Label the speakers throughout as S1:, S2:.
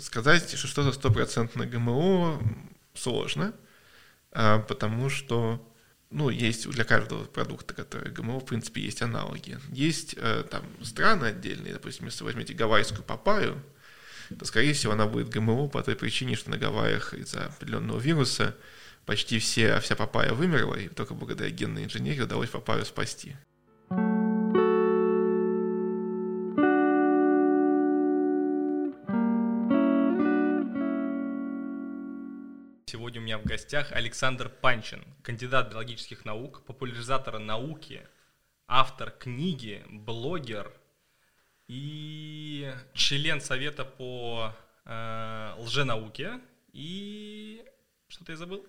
S1: сказать, что что-то стопроцентно ГМО сложно, а, потому что ну, есть для каждого продукта, который ГМО, в принципе, есть аналоги. Есть э, там страны отдельные, допустим, если возьмете гавайскую папаю, то, скорее всего, она будет ГМО по той причине, что на Гавайях из-за определенного вируса почти все, вся папая вымерла, и только благодаря генной инженерии удалось папаю спасти.
S2: Меня в гостях Александр Панчин, кандидат биологических наук, популяризатор науки, автор книги, блогер и член совета по э, лженауке. И что-то я забыл?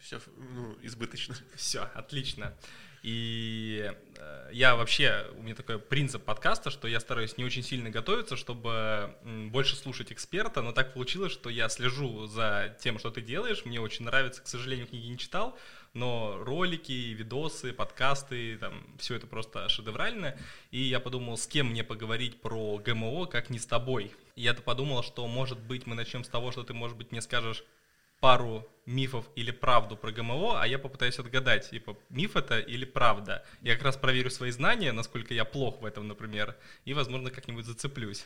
S1: Все ну, избыточно.
S2: Все, отлично. И э, я вообще, у меня такой принцип подкаста, что я стараюсь не очень сильно готовиться, чтобы больше слушать эксперта, но так получилось, что я слежу за тем, что ты делаешь, мне очень нравится, к сожалению, книги не читал, но ролики, видосы, подкасты, там, все это просто шедеврально, и я подумал, с кем мне поговорить про ГМО, как не с тобой. Я-то подумал, что, может быть, мы начнем с того, что ты, может быть, мне скажешь, пару мифов или правду про ГМО, а я попытаюсь отгадать, типа, миф это или правда. Я как раз проверю свои знания, насколько я плох в этом, например, и, возможно, как-нибудь зацеплюсь.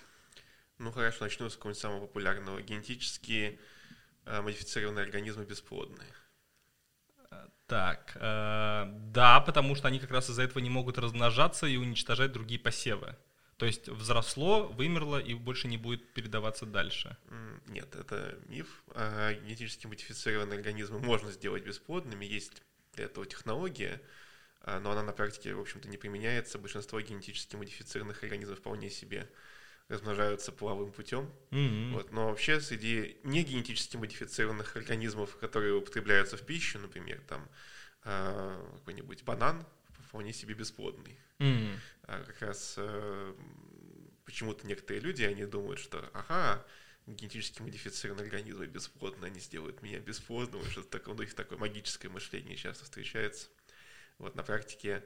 S1: Ну, хорошо, начну с какого-нибудь самого популярного. Генетически э, модифицированные организмы бесплодные.
S2: Так, э, да, потому что они как раз из-за этого не могут размножаться и уничтожать другие посевы. То есть взросло, вымерло и больше не будет передаваться дальше.
S1: Нет, это миф. А генетически модифицированные организмы можно сделать бесплодными. Есть для этого технология, а, но она на практике, в общем-то, не применяется. Большинство генетически модифицированных организмов вполне себе размножаются половым путем. Mm-hmm. Вот. Но вообще среди не генетически модифицированных организмов, которые употребляются в пищу, например, там а, какой-нибудь банан, вполне себе бесплодный. Mm. А как раз э, почему-то некоторые люди, они думают, что ага, генетически модифицированные организмы бесплодны, они сделают меня бесплодным, что-то такое, у них такое магическое мышление часто встречается. Вот на практике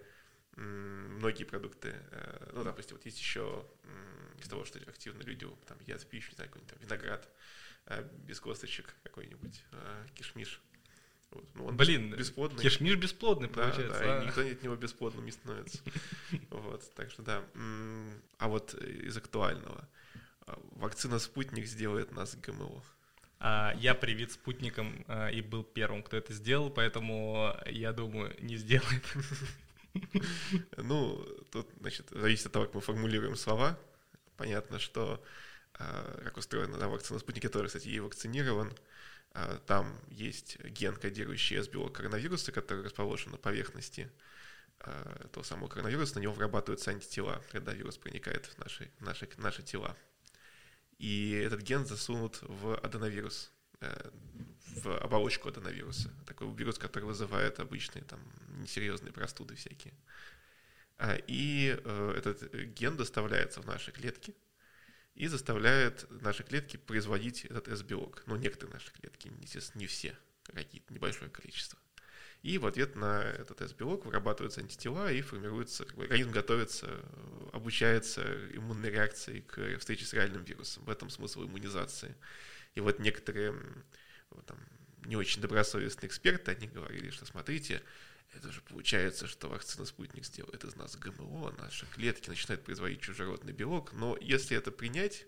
S1: многие продукты, э, ну, допустим, вот есть еще из того, что активно люди там едят пищу, не знаю, какой-нибудь там виноград э, без косточек какой-нибудь, кишмиш,
S2: вот. Ну, он Блин, бесплодный. Кишмиш бесплодный, получается.
S1: Да, да, и никто от него бесплодным не становится. Вот, так что да. А вот из актуального. А, вакцина «Спутник» сделает нас ГМО.
S2: А, я привит спутником а, и был первым, кто это сделал, поэтому я думаю, не сделает.
S1: Ну, тут, значит, зависит от того, как мы формулируем слова. Понятно, что как устроена да, вакцина «Спутник», тоже, кстати, ей вакцинирован. А, там есть ген, кодирующий S-белок коронавируса, который расположен на поверхности а, того самого коронавируса, на него вырабатываются антитела, когда вирус проникает в наши, наши, наши тела. И этот ген засунут в аденовирус, э, в оболочку аденовируса. Такой вирус, который вызывает обычные там несерьезные простуды всякие. А, и э, этот ген доставляется в наши клетки – и заставляет наши клетки производить этот S-белок. Ну, некоторые наши клетки, естественно, не все, какие-то небольшое количество. И в ответ на этот S-белок вырабатываются антитела и формируется, как бы, организм готовится, обучается иммунной реакции к встрече с реальным вирусом. В этом смысл иммунизации. И вот некоторые там, не очень добросовестные эксперты, они говорили, что смотрите, это же получается, что вакцина «Спутник» сделает из нас ГМО, наши клетки начинают производить чужеродный белок. Но если это принять,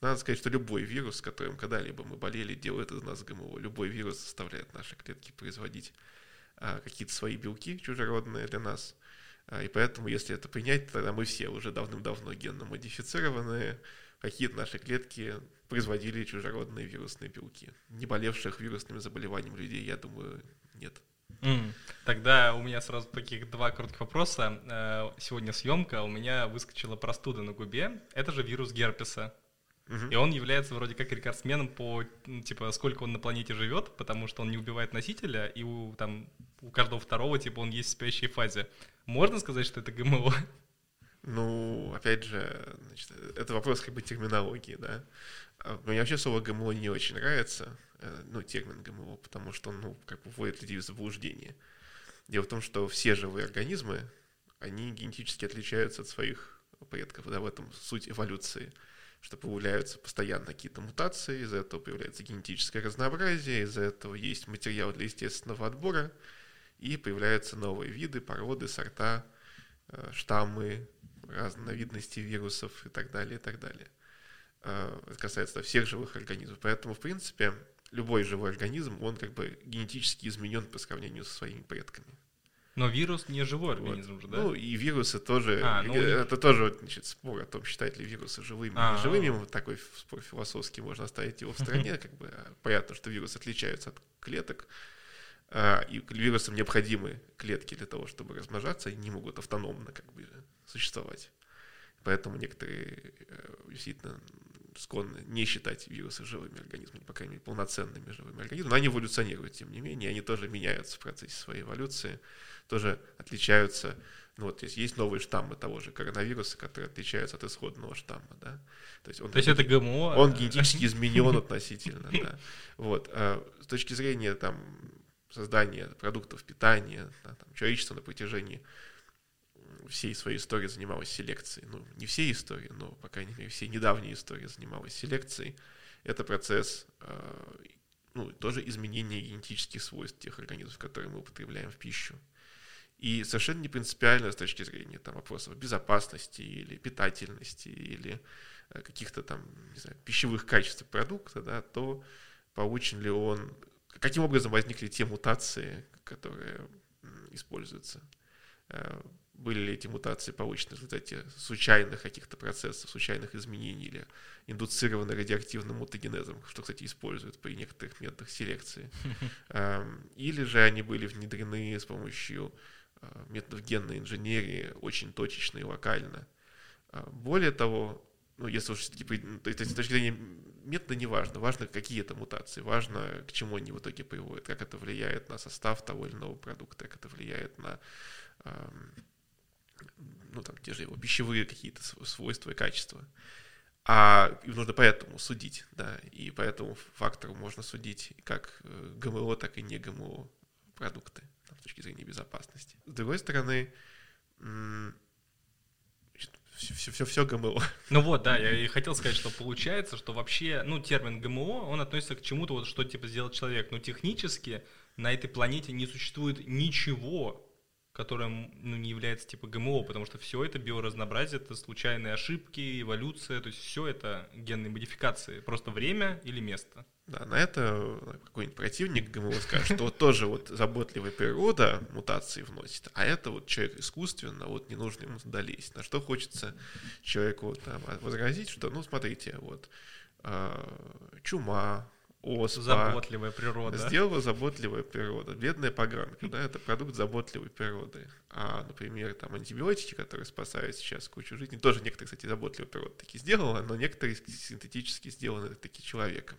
S1: надо сказать, что любой вирус, которым когда-либо мы болели, делает из нас ГМО. Любой вирус заставляет наши клетки производить а, какие-то свои белки чужеродные для нас. А, и поэтому, если это принять, тогда мы все уже давным-давно генно модифицированные, какие-то наши клетки производили чужеродные вирусные белки. Не болевших вирусными заболеваниями людей, я думаю, нет.
S2: Mm. Тогда у меня сразу таких два коротких вопроса. Э, сегодня съемка, у меня выскочила простуда на губе. Это же вирус герпеса. Uh-huh. И он является вроде как рекордсменом по, типа, сколько он на планете живет, потому что он не убивает носителя, и у, там, у каждого второго, типа, он есть в спящей фазе. Можно сказать, что это ГМО?
S1: Ну, опять же, значит, это вопрос как бы терминологии, да. А, мне вообще слово ГМО не очень нравится, э, ну, термин ГМО, потому что он, ну, как бы вводит людей в заблуждение. Дело в том, что все живые организмы, они генетически отличаются от своих предков, да, в этом суть эволюции. что появляются постоянно какие-то мутации, из-за этого появляется генетическое разнообразие, из-за этого есть материал для естественного отбора, и появляются новые виды, породы, сорта, э, штаммы, разновидности вирусов и так далее, и так далее. Э, это касается всех живых организмов. Поэтому, в принципе, любой живой организм, он как бы генетически изменен по сравнению со своими предками.
S2: Но вирус не живой организм
S1: вот.
S2: же, да?
S1: Ну, и вирусы тоже,
S2: А, ну,
S1: это тоже значит, спор о том, считать ли вирусы живыми
S2: А,
S1: или живыми. Вот такой спор философский, можно оставить его в стороне. Как бы а, понятно, что вирусы отличаются от клеток, а, и вирусам необходимы клетки для того, чтобы размножаться, они не могут автономно как бы существовать. Поэтому некоторые э, действительно склонны не считать вирусы живыми организмами, по крайней мере, полноценными живыми организмами. Но они эволюционируют, тем не менее, они тоже меняются в процессе своей эволюции, тоже отличаются. Ну вот есть, есть новые штаммы того же коронавируса, которые отличаются от исходного штамма, да. То есть, он,
S2: То есть это ГМО?
S1: он
S2: а-
S1: генетически изменен относительно, да. Вот. А с точки зрения там создания продуктов питания, да, там, человечество на протяжении всей своей истории занималось селекцией. Ну, не всей истории, но, по крайней мере, всей недавней истории занималась селекцией. Это процесс, э, ну, тоже изменения генетических свойств тех организмов, которые мы употребляем в пищу. И совершенно не принципиально с точки зрения там, вопросов безопасности или питательности или э, каких-то там, не знаю, пищевых качеств продукта, да, то получен ли он, каким образом возникли те мутации, которые используются. Э, Были ли эти мутации получены в результате случайных каких-то процессов, случайных изменений или индуцированы радиоактивным мутагенезом, что, кстати, используют при некоторых методах селекции. Эм, Или же они были внедрены с помощью э, методов генной инженерии очень точечно и локально. А, Более того, ну, если уж все-таки, при- то есть с точки зрения метода не важно, важно, какие это мутации, важно, к чему они в итоге приводят, как это влияет на состав того или иного продукта, как это влияет на эм, ну, там, те же его пищевые какие-то св- свойства и качества. А и нужно поэтому судить, да, и по этому фактору можно судить как э, ГМО, так и не ГМО продукты там, с точки зрения безопасности. С другой стороны, все, все, все, все ГМО.
S2: Ну вот, да, я и хотел сказать, что получается, что вообще, ну, термин ГМО, он относится к чему-то, вот что типа сделал человек. Но технически на этой планете не существует ничего, которое ну, не является типа ГМО, потому что все это биоразнообразие, это случайные ошибки, эволюция, то есть все это генные модификации, просто время или место.
S1: Да, на это э, какой-нибудь противник ГМО скажет, что тоже вот заботливая природа мутации вносит, а это вот человек искусственно, вот не нужно ему лезть. На что хочется человеку там возразить, что, ну, смотрите, вот э, чума, оспа,
S2: Заботливая природа.
S1: Сделала заботливая природа. Бедная поганка, да, это продукт заботливой природы. А, например, там антибиотики, которые спасают сейчас кучу жизней, тоже некоторые, кстати, заботливая природа такие сделала, но некоторые синтетически сделаны таки человеком.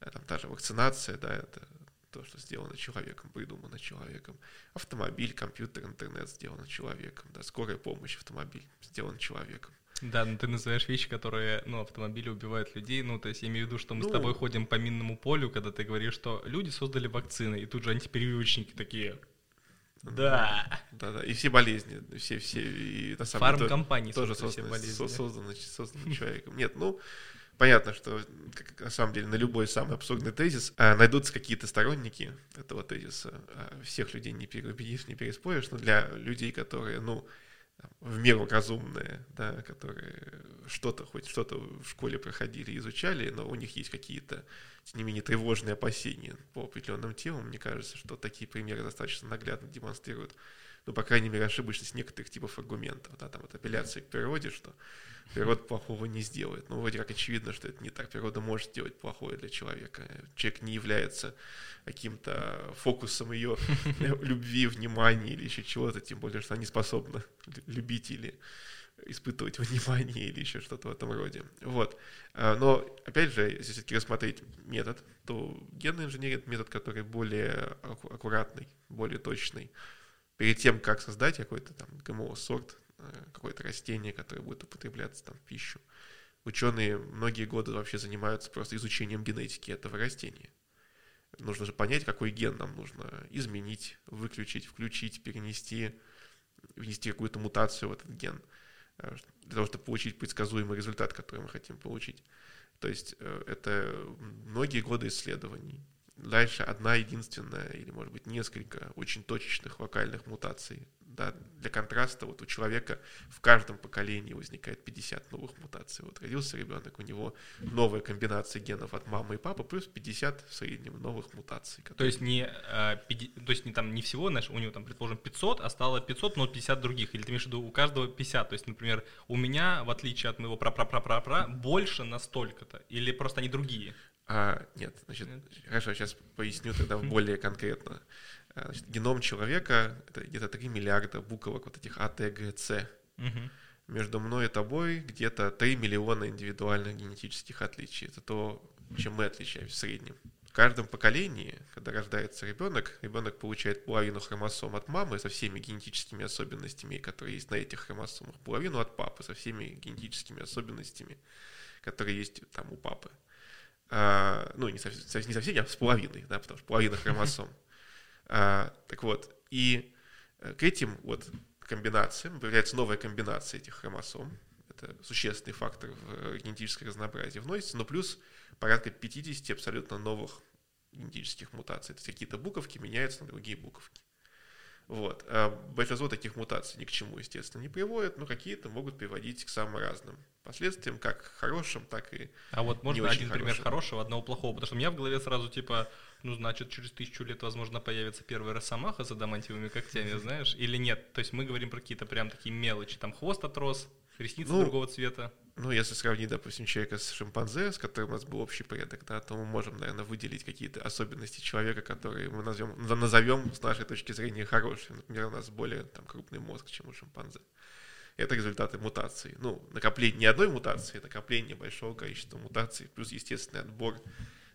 S1: А Там та же вакцинация, да, это то, что сделано человеком, придумано человеком. Автомобиль, компьютер, интернет сделано человеком, да, скорая помощь, автомобиль сделан человеком.
S2: Да, но ты называешь вещи, которые, ну, автомобили убивают людей. Ну, то есть я имею в виду, что мы
S1: Ну.
S2: с тобой ходим по минному полю, когда ты говоришь, что люди создали вакцины, и тут же антиперевивочники такие. Да.
S1: Да, да, и все болезни, все, все, и на самом деле
S2: Фармкомпании
S1: тоже
S2: создали все
S1: созданы,
S2: болезни.
S1: со- созданы, созданы человеком. Нет, ну, понятно, что как, на самом деле на любой самый абсурдный тезис а, найдутся какие-то сторонники этого тезиса. А, всех людей не переубедишь, не переспоришь, но для людей, которые, ну, в меру разумные, да, которые что-то, хоть что-то в школе проходили, изучали, но у них есть какие-то, тем не менее, тревожные опасения по определенным темам, мне кажется, что такие примеры достаточно наглядно демонстрируют, ну, по крайней мере, ошибочность некоторых типов аргументов, да, там, вот апелляция к природе, что природа плохого не сделает. Ну, вроде как очевидно, что это не так. Природа может сделать плохое для человека. Человек не является каким-то фокусом ее любви, внимания или еще чего-то, тем более, что они способны лю- любить или испытывать внимание или еще что-то в этом роде. Вот. А, Но, опять же, если все-таки рассмотреть метод, то генная инженерия — это метод, который более аккуратный, более точный. Перед тем, как создать какой-то там ГМО-сорт, э, какое-то растение, которое будет употребляться там в пищу, ученые многие годы вообще занимаются просто изучением генетики этого растения. Нужно же понять, какой ген нам нужно изменить, выключить, включить, перенести, внести какую-то мутацию в этот ген. для того, чтобы получить предсказуемый результат, который мы хотим получить. То есть это многие годы исследований. Дальше одна единственная или, может быть, несколько очень точечных вокальных мутаций да, для контраста вот у человека в каждом поколении возникает 50 новых мутаций. Вот родился ребенок, у него новая комбинация генов от мамы и папы, плюс 50 в среднем новых мутаций.
S2: Которые... То есть не, э, то есть не там не всего, знаешь, у него там, предположим, 500, а стало 500, но 50 других. Или ты имеешь в виду у каждого 50? То есть, например, у меня, в отличие от моего пра-пра-пра-пра-пра, больше на столько-то? Или просто они другие?
S1: А, нет, значит, нет. хорошо, сейчас поясню тогда более конкретно. А, значит, геном человека — это где-то 3 миллиарда буквок вот этих А, Т, Г, С. Угу. Между мной и тобой где-то 3 миллиона индивидуальных генетических отличий. Это то, чем мы отличаемся в среднем. В каждом поколении, когда рождается ребенок, ребенок получает половину хромосом от мамы со всеми генетическими особенностями, которые есть на этих хромосомах, половину от папы со всеми генетическими особенностями, которые есть там у папы. А, ну, не со, не со всеми, а с половиной, да, потому что половина хромосом. А, так вот, и э, к этим вот комбинациям появляется новая комбинация этих хромосом. Это существенный фактор в э, генетическое разнообразие вносится, но плюс порядка 50 абсолютно новых генетических мутаций. То есть какие-то буковки меняются на другие буковки. Вот. А большинство таких мутаций ни к чему, естественно, не приводят, но какие-то могут приводить к самым разным последствиям, как хорошим, так и
S2: А вот можно один хорошим. пример хорошего, одного плохого? Потому что у меня в голове сразу типа ну, значит, через тысячу лет, возможно, появится первый росомаха за адамантиевыми когтями, знаешь, или нет? То есть мы говорим про какие-то прям такие мелочи, там хвост отрос, ресницы ну, другого цвета.
S1: Ну, если сравнить, допустим, человека с шимпанзе, с которым у нас был общий порядок, да, то мы можем, наверное, выделить какие-то особенности человека, которые мы назовем, назовем с нашей точки зрения хорошими. Например, у нас более там, крупный мозг, чем у шимпанзе. Это результаты мутаций. Ну, накопление не одной мутации, накопление большого количества мутаций, плюс естественный отбор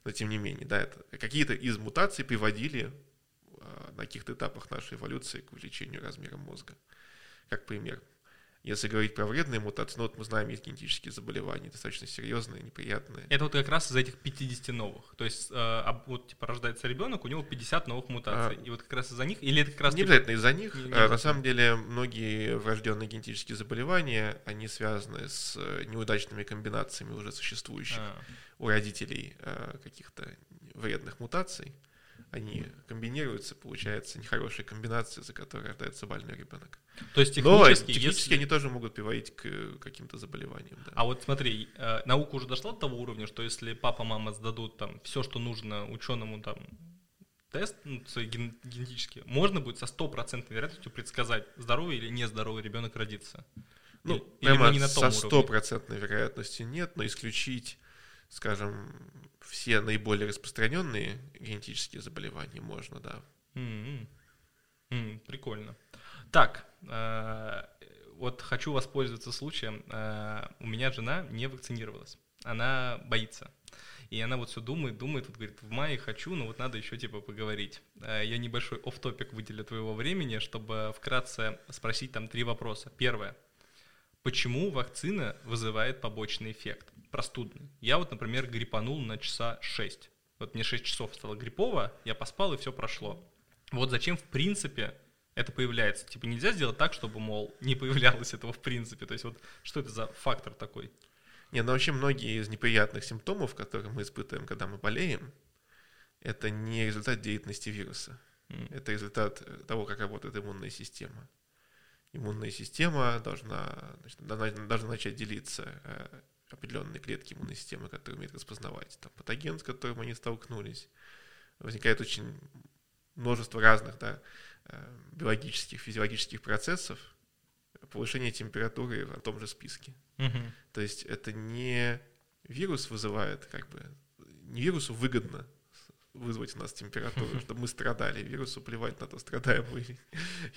S1: но тем не менее, да, это какие-то из мутаций приводили а, на каких-то этапах нашей эволюции к увеличению размера мозга, как пример. Если говорить про вредные мутации, ну вот мы знаем, есть генетические заболевания, достаточно серьезные, неприятные.
S2: Это вот как раз из этих 50 новых. То есть э, вот типа рождается ребенок, у него 50 новых мутаций. А, и вот как раз из-за них, или это как раз...
S1: Не типа... обязательно из-за них. Не, не а, на самом деле многие врожденные генетические заболевания, они связаны с э, неудачными комбинациями уже существующих а. у родителей э, каких-то вредных мутаций они комбинируются, получается нехорошая комбинация, за которой рождается больной ребенок.
S2: То есть технически,
S1: Но технически если... они тоже могут приводить к каким-то заболеваниям. Да.
S2: А вот смотри, э, наука уже дошла до того уровня, что если папа, мама сдадут там все, что нужно ученому там тест ну, ген, генетически, можно будет со стопроцентной вероятностью предсказать, здоровый или нездоровый ребенок родится.
S1: Ну, или, прямо не на том со стопроцентной вероятностью нет, но исключить, скажем, все наиболее распространенные генетические заболевания можно, да.
S2: Mm-hmm. Mm, прикольно. Так, э, вот хочу воспользоваться случаем. Э, у меня жена не вакцинировалась. Она боится. И она вот все думает, думает, вот говорит, в мае хочу, но вот надо еще типа поговорить. Э, я небольшой оф топик выделю твоего времени, чтобы вкратце спросить там три вопроса. Первое. Почему вакцина вызывает побочный эффект? Простудный. Я вот, например, гриппанул на часа 6. Вот мне 6 часов стало гриппово, я поспал и все прошло. Вот зачем в принципе это появляется? Типа нельзя сделать так, чтобы, мол, не появлялось этого в принципе. То есть вот что это за фактор такой?
S1: Не, ну вообще многие из неприятных симптомов, которые мы испытываем, когда мы болеем, это не результат деятельности вируса. Mm. Это результат того, как работает иммунная система. Иммунная система должна, значит, должна, должна начать делиться э, определенные клетки иммунной системы, которые умеют распознавать там, патоген, с которым они столкнулись. Возникает очень множество разных да, э, биологических, физиологических процессов, повышение температуры в том же списке. Угу. То есть это не вирус вызывает, как бы, не вирусу выгодно вызвать у нас температуру, чтобы мы страдали. Вирусу плевать на то, страдаем мы или,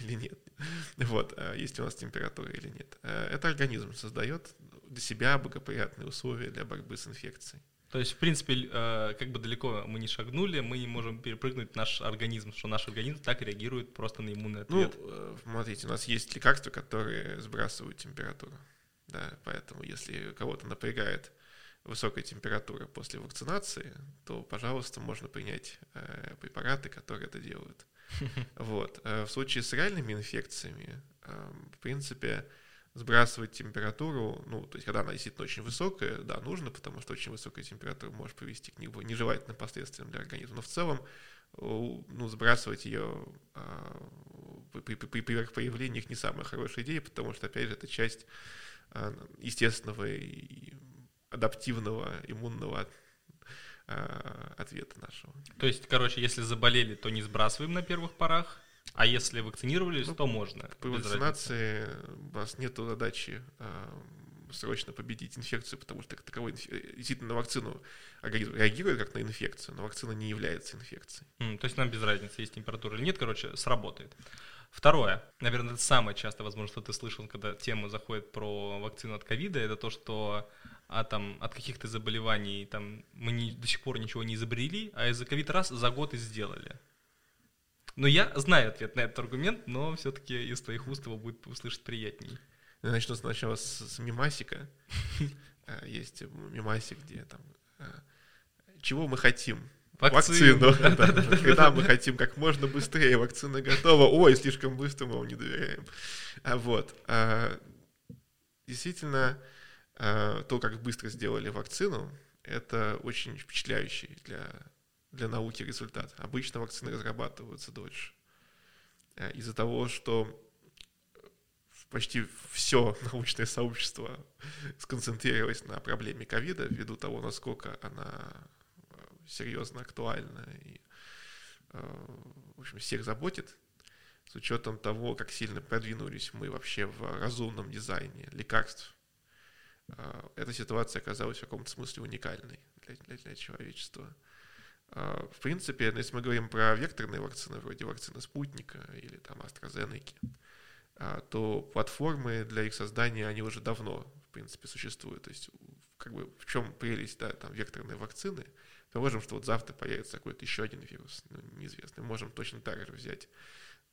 S1: или нет. Вот, а есть у нас температура или нет. Э, это организм создает для себя благоприятные условия для борьбы с инфекцией.
S2: То есть, в принципе, э, как бы далеко мы не шагнули, мы не можем перепрыгнуть наш организм, что наш организм так реагирует просто на иммунный ответ.
S1: Ну, смотрите, у нас есть лекарства, которые сбрасывают температуру. Да, поэтому если кого-то напрягает высокая температура после вакцинации, то, пожалуйста, можно принять э, препараты, которые это делают. Вот. В случае с реальными инфекциями, в принципе, сбрасывать температуру, ну, то есть, когда она действительно очень высокая, да, нужно, потому что очень высокая температура может привести к нежелательным последствиям для организма. Но в целом, ну, сбрасывать ее а, при, при, при появлении их не самая хорошая идея, потому что, опять же, это часть а, естественного и адаптивного иммунного а, ответа нашего.
S2: То есть, короче, если заболели, то не сбрасываем на первых порах, а если вакцинировались, ну, то можно.
S1: При вакцинации у нас нет задачи а, срочно победить инфекцию, потому что как таковой действительно на вакцину организм реагирует как на инфекцию, но вакцина не является инфекцией.
S2: Mm, то есть нам без разницы, есть температура или нет, короче, сработает. Второе, наверное, это самое часто, возможно, что ты слышал, когда тема заходит про вакцину от ковида, это то, что а, там, от каких-то заболеваний там, мы не, до сих пор ничего не изобрели, а из-за ковид раз за год и сделали. Но я знаю ответ на этот аргумент, но все-таки из твоих уст его будет услышать приятнее.
S1: Я начну сначала с, с мимасика. Э, есть мимасик, где там э, чего мы хотим Вакцину. вакцину. Когда мы хотим как можно быстрее, вакцина готова. Ой, слишком быстро мы вам не доверяем. А вот. А, действительно, а, то, как быстро сделали вакцину, это очень впечатляющий для, для науки результат. Обычно вакцины разрабатываются дольше. А, из-за того, что почти все научное сообщество сконцентрировалось на проблеме ковида ввиду того, насколько она серьезно актуальна и, э, в общем, всех заботит, с учетом того, как сильно продвинулись мы вообще в разумном дизайне лекарств, э, эта ситуация оказалась в каком-то смысле уникальной для, для, для человечества. Э, в принципе, если мы говорим про векторные вакцины, вроде вакцины спутника или там AstraZeneca, то платформы для их создания, они уже давно, в принципе, существуют. То есть, как бы, в чем прелесть, да, там, векторной вакцины – Положим, что вот завтра появится какой-то еще один вирус, ну, неизвестный. Можем точно так же взять,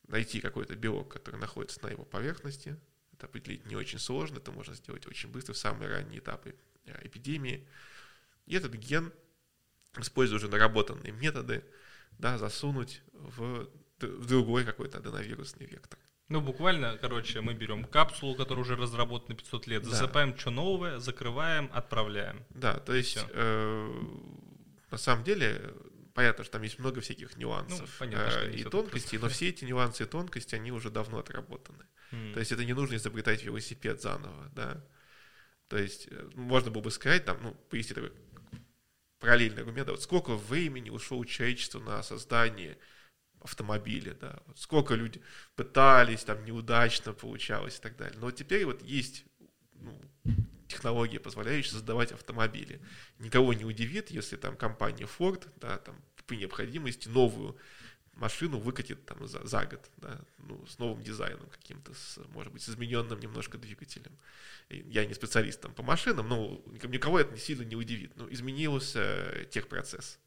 S1: найти какой-то белок, который находится на его поверхности. Это определить не очень сложно, это можно сделать очень быстро в самые ранние этапы э, эпидемии. И этот ген, используя уже наработанные методы, да, засунуть в, в другой какой-то аденовирусный вектор.
S2: Ну, буквально, короче, мы берем капсулу, которая уже разработана 500 лет, засыпаем да. что новое, закрываем, отправляем.
S1: Да, то есть э, на самом деле, понятно, что там есть много всяких нюансов ну, понятно, э, и тонкостей, но все эти нюансы и тонкости, они уже давно отработаны. Mm. То есть это не нужно изобретать велосипед заново, да. То есть э, можно было бы сказать, там, ну, привести такой параллельный аргумент, да, вот сколько времени ушло человечество на создание автомобиля, да, вот сколько люди пытались, там, неудачно получалось и так далее. Но теперь вот есть ну, технологии, позволяющие создавать автомобили. Никого не удивит, если там компания Ford, да, там при необходимости новую машину выкатит там за, за год, да, ну, с новым дизайном каким-то, с, может быть, с измененным немножко двигателем. Я не специалист там по машинам, но никого это сильно не удивит. Ну, изменился техпроцесс.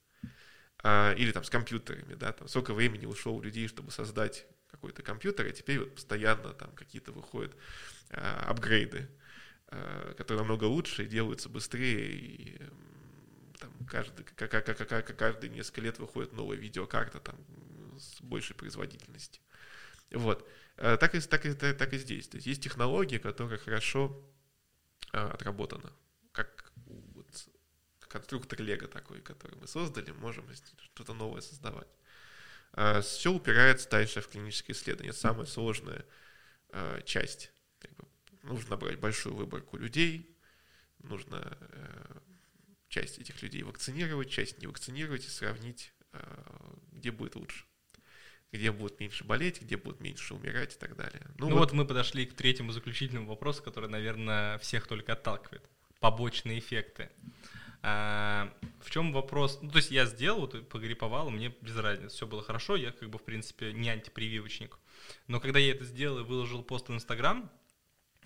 S1: А, или там с компьютерами, да, там сколько времени ушло у людей, чтобы создать какой-то компьютер, и теперь вот постоянно там какие-то выходят а, апгрейды. Э, которые намного лучше и делаются быстрее. И там, каждый, как, как, как, как, каждые несколько лет выходит новая видеокарта там, с большей производительностью. Вот. Э, так и, так, и, так и здесь. То есть есть технология, которая хорошо а, отработана. Как вот, конструктор Лего такой, который мы создали, можем что-то новое создавать. А, все упирается дальше в клиническое исследование. Это самая сложная а, часть нужно набрать большую выборку людей, нужно э, часть этих людей вакцинировать, часть не вакцинировать и сравнить, э, где будет лучше где будут меньше болеть, где будут меньше умирать и так далее.
S2: Ну, ну вот, вот мы подошли к третьему заключительному вопросу, который, наверное, всех только отталкивает. Побочные эффекты. А, в чем вопрос? Ну, то есть я сделал, вот, погриповал, мне без разницы, все было хорошо, я как бы, в принципе, не антипрививочник. Но когда я это сделал и выложил пост в Инстаграм,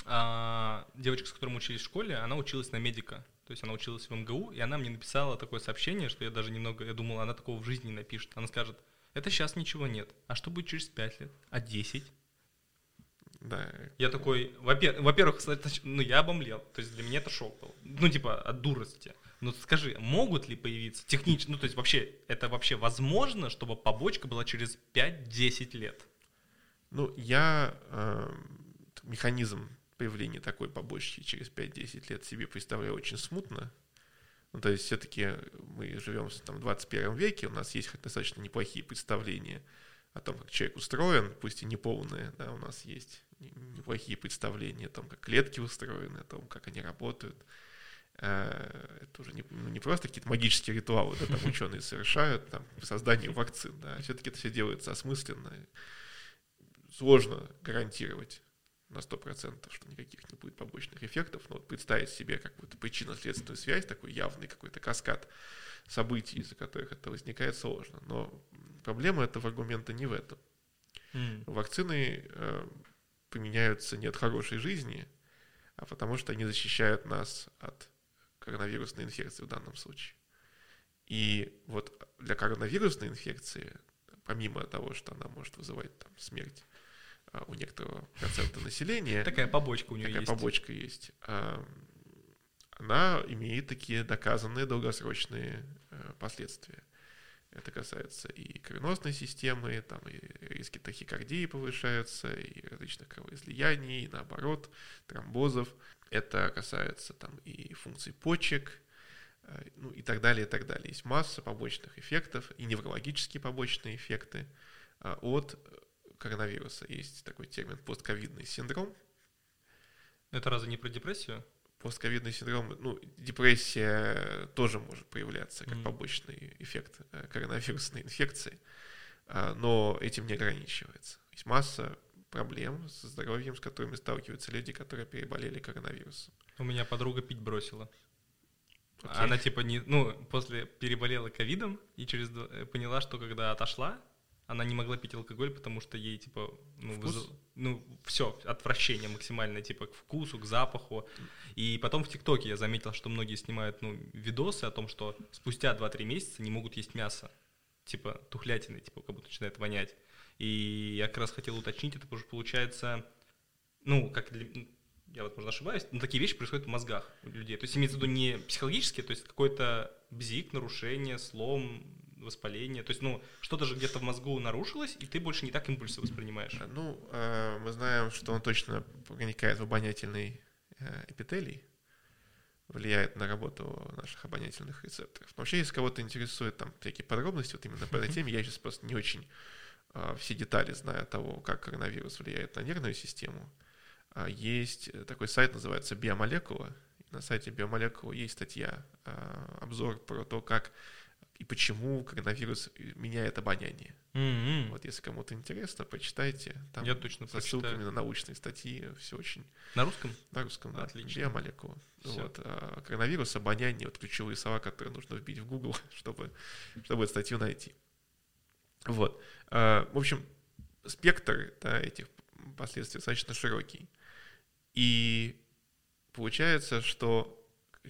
S2: а, девочка, с которой мы учились в школе, она училась на медика. То есть она училась в МГУ, и она мне написала такое сообщение, что я даже немного, я думал, она такого в жизни не напишет. Она скажет, это сейчас ничего нет. А что будет через 5 лет? А 10?
S1: Да.
S2: Я такой, во-первых, ну я обомлел. То есть для меня это шок был. Ну типа от дурости. Ну скажи, могут ли появиться технически, ну то есть вообще, это вообще возможно, чтобы побочка была через 5-10 лет?
S1: Ну я э, механизм появление такой побочки через 5-10 лет себе представляю очень смутно. Ну, то есть все-таки мы живем там, в 21 веке, у нас есть достаточно неплохие представления о том, как человек устроен, пусть и неполные, да, у нас есть неплохие представления о том, как клетки устроены, о том, как они работают. Э, это уже не, ну, не просто какие-то магические ритуалы, да, там ученые совершают там, по созданию вакцин, да, а все-таки это все делается осмысленно. Сложно гарантировать на 100%, что никаких не будет побочных эффектов, но вот представить себе какую-то причинно-следственную связь, такой явный какой-то каскад событий, из-за которых это возникает, сложно. Но проблема этого аргумента не в этом. Mm. Вакцины э, применяются не от хорошей жизни, а потому что они защищают нас от коронавирусной инфекции в данном случае. И вот для коронавирусной инфекции, помимо того, что она может вызывать там, смерть у некоторого процента населения.
S2: Такая побочка у нее
S1: такая
S2: есть.
S1: Такая побочка есть. А, она имеет такие доказанные долгосрочные э, последствия. Это касается и кровеносной системы, там и риски тахикардии повышаются, и различных кровоизлияний, и наоборот, тромбозов. Это касается там и функций почек, э, ну и так далее, и так далее. Есть масса побочных эффектов и неврологические побочные эффекты э, от коронавируса. Есть такой термин постковидный синдром.
S2: Это разве не про депрессию?
S1: Постковидный синдром, ну, депрессия тоже может появляться как mm. побочный эффект э, коронавирусной инфекции, а, но этим не ограничивается. Есть масса проблем со здоровьем, с которыми сталкиваются люди, которые переболели коронавирусом.
S2: У меня подруга пить бросила. Okay. Она типа не, ну, после переболела ковидом и через э, поняла, что когда отошла, она не могла пить алкоголь, потому что ей, типа, ну, выз... ну все, отвращение максимальное, типа, к вкусу, к запаху. И потом в ТикТоке я заметил, что многие снимают, ну, видосы о том, что спустя 2-3 месяца не могут есть мясо. Типа, тухлятины, типа, как будто начинает вонять. И я как раз хотел уточнить, это уже получается, ну, как для, я, возможно, ошибаюсь, но такие вещи происходят в мозгах у людей. То есть имеется в виду не психологически, то есть какой-то бзик, нарушение, слом, воспаление. То есть, ну, что-то же где-то в мозгу нарушилось, и ты больше не так импульсы воспринимаешь.
S1: Ну, э, мы знаем, что он точно проникает в обонятельный э, эпителий, влияет на работу наших обонятельных рецепторов. Но вообще, если кого-то интересует там всякие подробности вот именно по этой теме, я сейчас просто не очень э, все детали знаю того, как коронавирус влияет на нервную систему. А есть такой сайт, называется Биомолекула. На сайте Биомолекула есть статья, обзор про то, как и почему коронавирус меняет обоняние. Mm-hmm. Вот если кому-то интересно, почитайте. Там
S2: Я точно
S1: со почитаю. ссылками на научные статьи, все очень...
S2: На русском?
S1: На русском, да.
S2: Отлично.
S1: Биомолекула. Вот. А коронавирус, обоняние, вот ключевые слова, которые нужно вбить в Google, чтобы, чтобы эту статью найти. Вот. А, в общем, спектр да, этих последствий достаточно широкий. И получается, что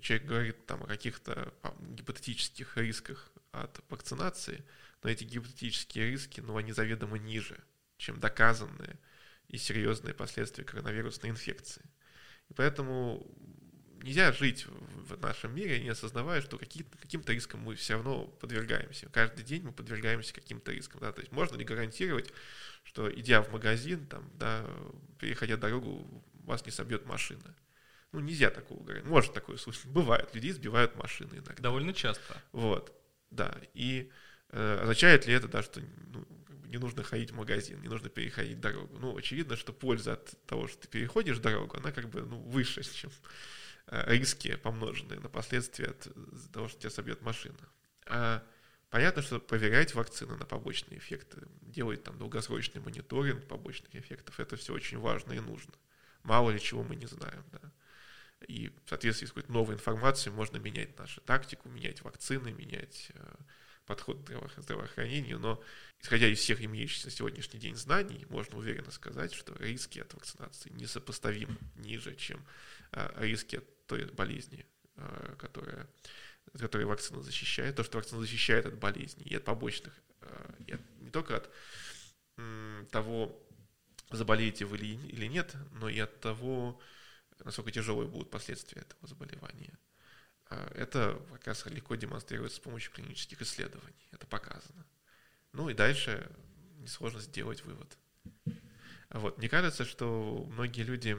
S1: человек говорит там о каких-то гипотетических рисках от вакцинации, но эти гипотетические риски, ну, они заведомо ниже, чем доказанные и серьезные последствия коронавирусной инфекции. И поэтому нельзя жить в нашем мире, не осознавая, что каким-то рискам мы все равно подвергаемся. Каждый день мы подвергаемся каким-то рискам. Да? То есть можно ли гарантировать, что идя в магазин, там, да, переходя дорогу, вас не собьет машина? Ну, нельзя такого говорить. Может такое случай. Бывает. Людей сбивают машины иногда.
S2: Довольно часто.
S1: Вот. Да, и э, означает ли это, да, что ну, не нужно ходить в магазин, не нужно переходить дорогу? Ну, очевидно, что польза от того, что ты переходишь дорогу, она как бы ну, выше, чем э, риски, помноженные на последствия от того, что тебя собьет машина. А понятно, что проверять вакцины на побочные эффекты, делать там долгосрочный мониторинг побочных эффектов, это все очень важно и нужно. Мало ли чего мы не знаем, да. И в соответствии с какой-то новой информацией можно менять нашу тактику, менять вакцины, менять э, подход к здравоохранению. Но исходя из всех имеющихся на сегодняшний день знаний, можно уверенно сказать, что риски от вакцинации несопоставимы ниже, чем э, риски от той болезни, э, которая, от которой вакцина защищает. То, что вакцина защищает от болезней и от побочных, и от, не только от того, заболеете вы или нет, но и от того, насколько тяжелые будут последствия этого заболевания. А, это как раз легко демонстрируется с помощью клинических исследований. Это показано. Ну и дальше несложно сделать вывод. Вот. Мне кажется, что многие люди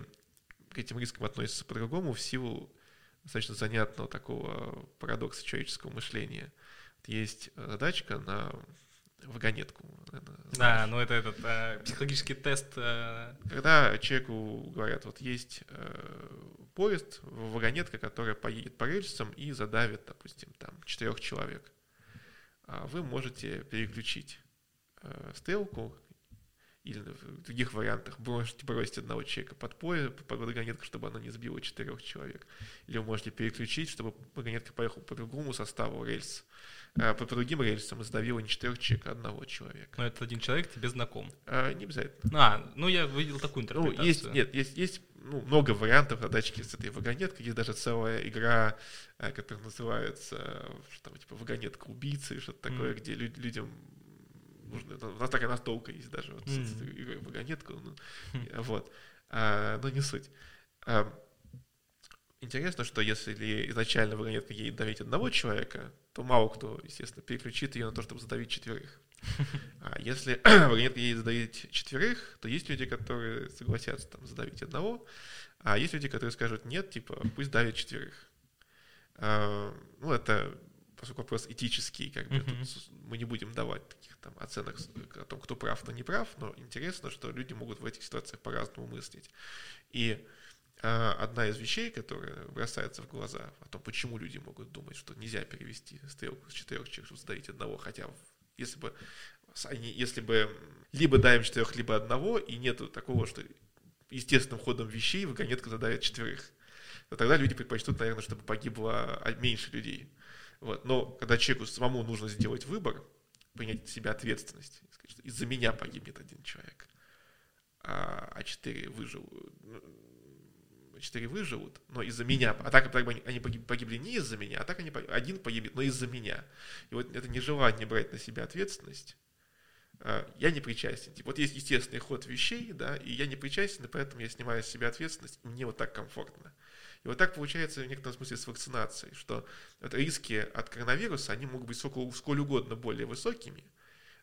S1: к этим рискам относятся по-другому в силу достаточно занятного такого парадокса человеческого мышления. Есть задачка на вагонетку.
S2: Да, ну это этот э, психологический тест. Э...
S1: Когда человеку говорят, вот есть э, поезд, вагонетка, которая поедет по рельсам и задавит, допустим, там четырех человек. А вы можете переключить э, стрелку или в других вариантах можете бросить одного человека под поезд, под вагонетку, чтобы она не сбила четырех человек. Или вы можете переключить, чтобы вагонетка поехала по другому составу рельс, э, по, другим рельсам и сдавила не четырех человек, а одного человека.
S2: Но этот один человек тебе знаком.
S1: А, не обязательно.
S2: А, ну я видел такую интерпретацию.
S1: Ну, есть, нет, есть, есть ну, много вариантов задачки с этой вагонеткой. Есть даже целая игра, э, которая называется там, типа вагонетка убийцы, что-то такое, mm. где людям нужно, у нас такая настолка есть даже вот mm-hmm. в вагонетку, ну, mm-hmm. вот, а, но не суть. А, интересно, что если изначально вагонетка едет давить одного человека, то мало кто, естественно, переключит ее на то, чтобы задавить четверых. А если вагонетка едет задавить четверых, то есть люди, которые согласятся там задавить одного, а есть люди, которые скажут нет, типа пусть давит четверых. А, ну, это поскольку вопрос этический, как бы тут мы не будем давать таких там оценок о том, кто прав, кто не прав, но интересно, что люди могут в этих ситуациях по-разному мыслить. И э, одна из вещей, которая бросается в глаза о том, почему люди могут думать, что нельзя перевести стрелку с четырех человек, чтобы сдавить одного, хотя если бы они, если бы либо даем четырех, либо одного, и нету такого, что естественным ходом вещей вагонетка задавит четверых, то тогда люди предпочтут, наверное, чтобы погибло меньше людей. Вот. Но когда человеку самому нужно сделать выбор, принять на себя ответственность, сказать, что из-за меня погибнет один человек, а, а четыре выживут, ну, четыре выживут, но из-за меня. А так, так они погибли не из-за меня, а так они один погибнет, но из-за меня. И вот это нежелание брать на себя ответственность, а, я не причастен. Типа, вот есть естественный ход вещей, да, и я не причастен, и поэтому я снимаю с себя ответственность, и мне вот так комфортно. И вот так получается в некотором смысле с вакцинацией, что вот риски от коронавируса, они могут быть сколько, сколь угодно более высокими,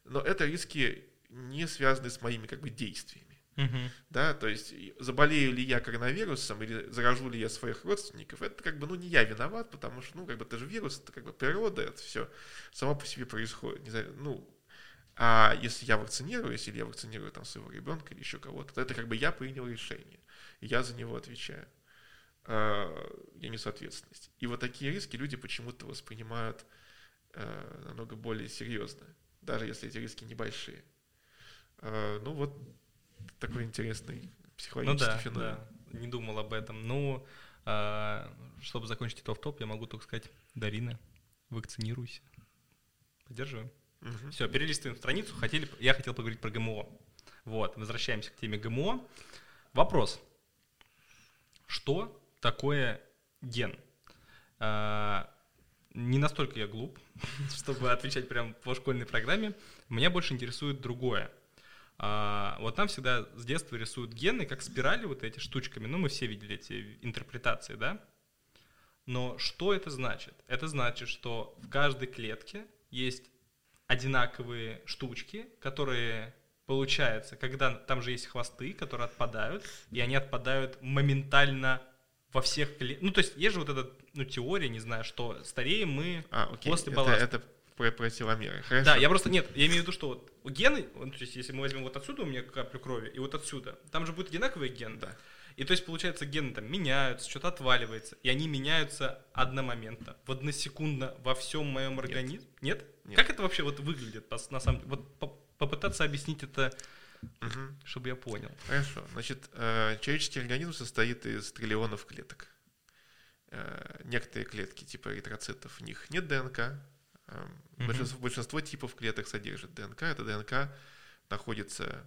S1: но это риски не связаны с моими как бы действиями. Uh-huh. Да, то есть заболею ли я коронавирусом или заражу ли я своих родственников, это как бы, ну, не я виноват, потому что, ну, как бы, это же вирус, это как бы природа, это все само по себе происходит. Не знаю, ну, а если я вакцинируюсь, или я вакцинирую там своего ребенка или еще кого-то, то это как бы я принял решение, и я за него отвечаю. Э, я несу ответственность. И вот такие риски люди почему-то воспринимают э, намного более серьезно, даже если эти риски небольшие. Э, ну вот такой интересный психологический ну, да, феномен.
S2: Да. Не думал об этом. Ну, чтобы закончить этот топ, я могу только сказать, Дарина, вакцинируйся. Поддерживаем. Угу. Все, перелистываем страницу. Хотели, я хотел поговорить про ГМО. Вот, возвращаемся к теме ГМО. Вопрос. Что такое ген. А, не настолько я глуп, чтобы отвечать прямо по школьной программе. Меня больше интересует другое. А, вот нам всегда с детства рисуют гены как спирали вот эти штучками. Ну, мы все видели эти интерпретации, да? Но что это значит? Это значит, что в каждой клетке есть одинаковые штучки, которые получается, когда там же есть хвосты, которые отпадают, и они отпадают моментально во всех... Ну, то есть есть же вот эта ну, теория, не знаю, что стареем мы
S1: а, окей. после балласта. Это, это про, про теломеры.
S2: Хорошо. Да, я просто... Нет, я имею в виду, что вот гены, то есть если мы возьмем вот отсюда у меня каплю крови, и вот отсюда, там же будет одинаковый ген. Да. И то есть, получается, гены там меняются, что-то отваливается, и они меняются одномоментно, в односекундно во всем моем организме. Нет? Нет? Нет? Как это вообще вот выглядит, на самом деле? Вот попытаться объяснить это Угу. Чтобы я понял.
S1: Хорошо. Значит, э, человеческий организм состоит из триллионов клеток. Э, некоторые клетки типа эритроцитов, в них нет ДНК. Угу. Большинство, большинство типов клеток содержит ДНК. Эта ДНК находится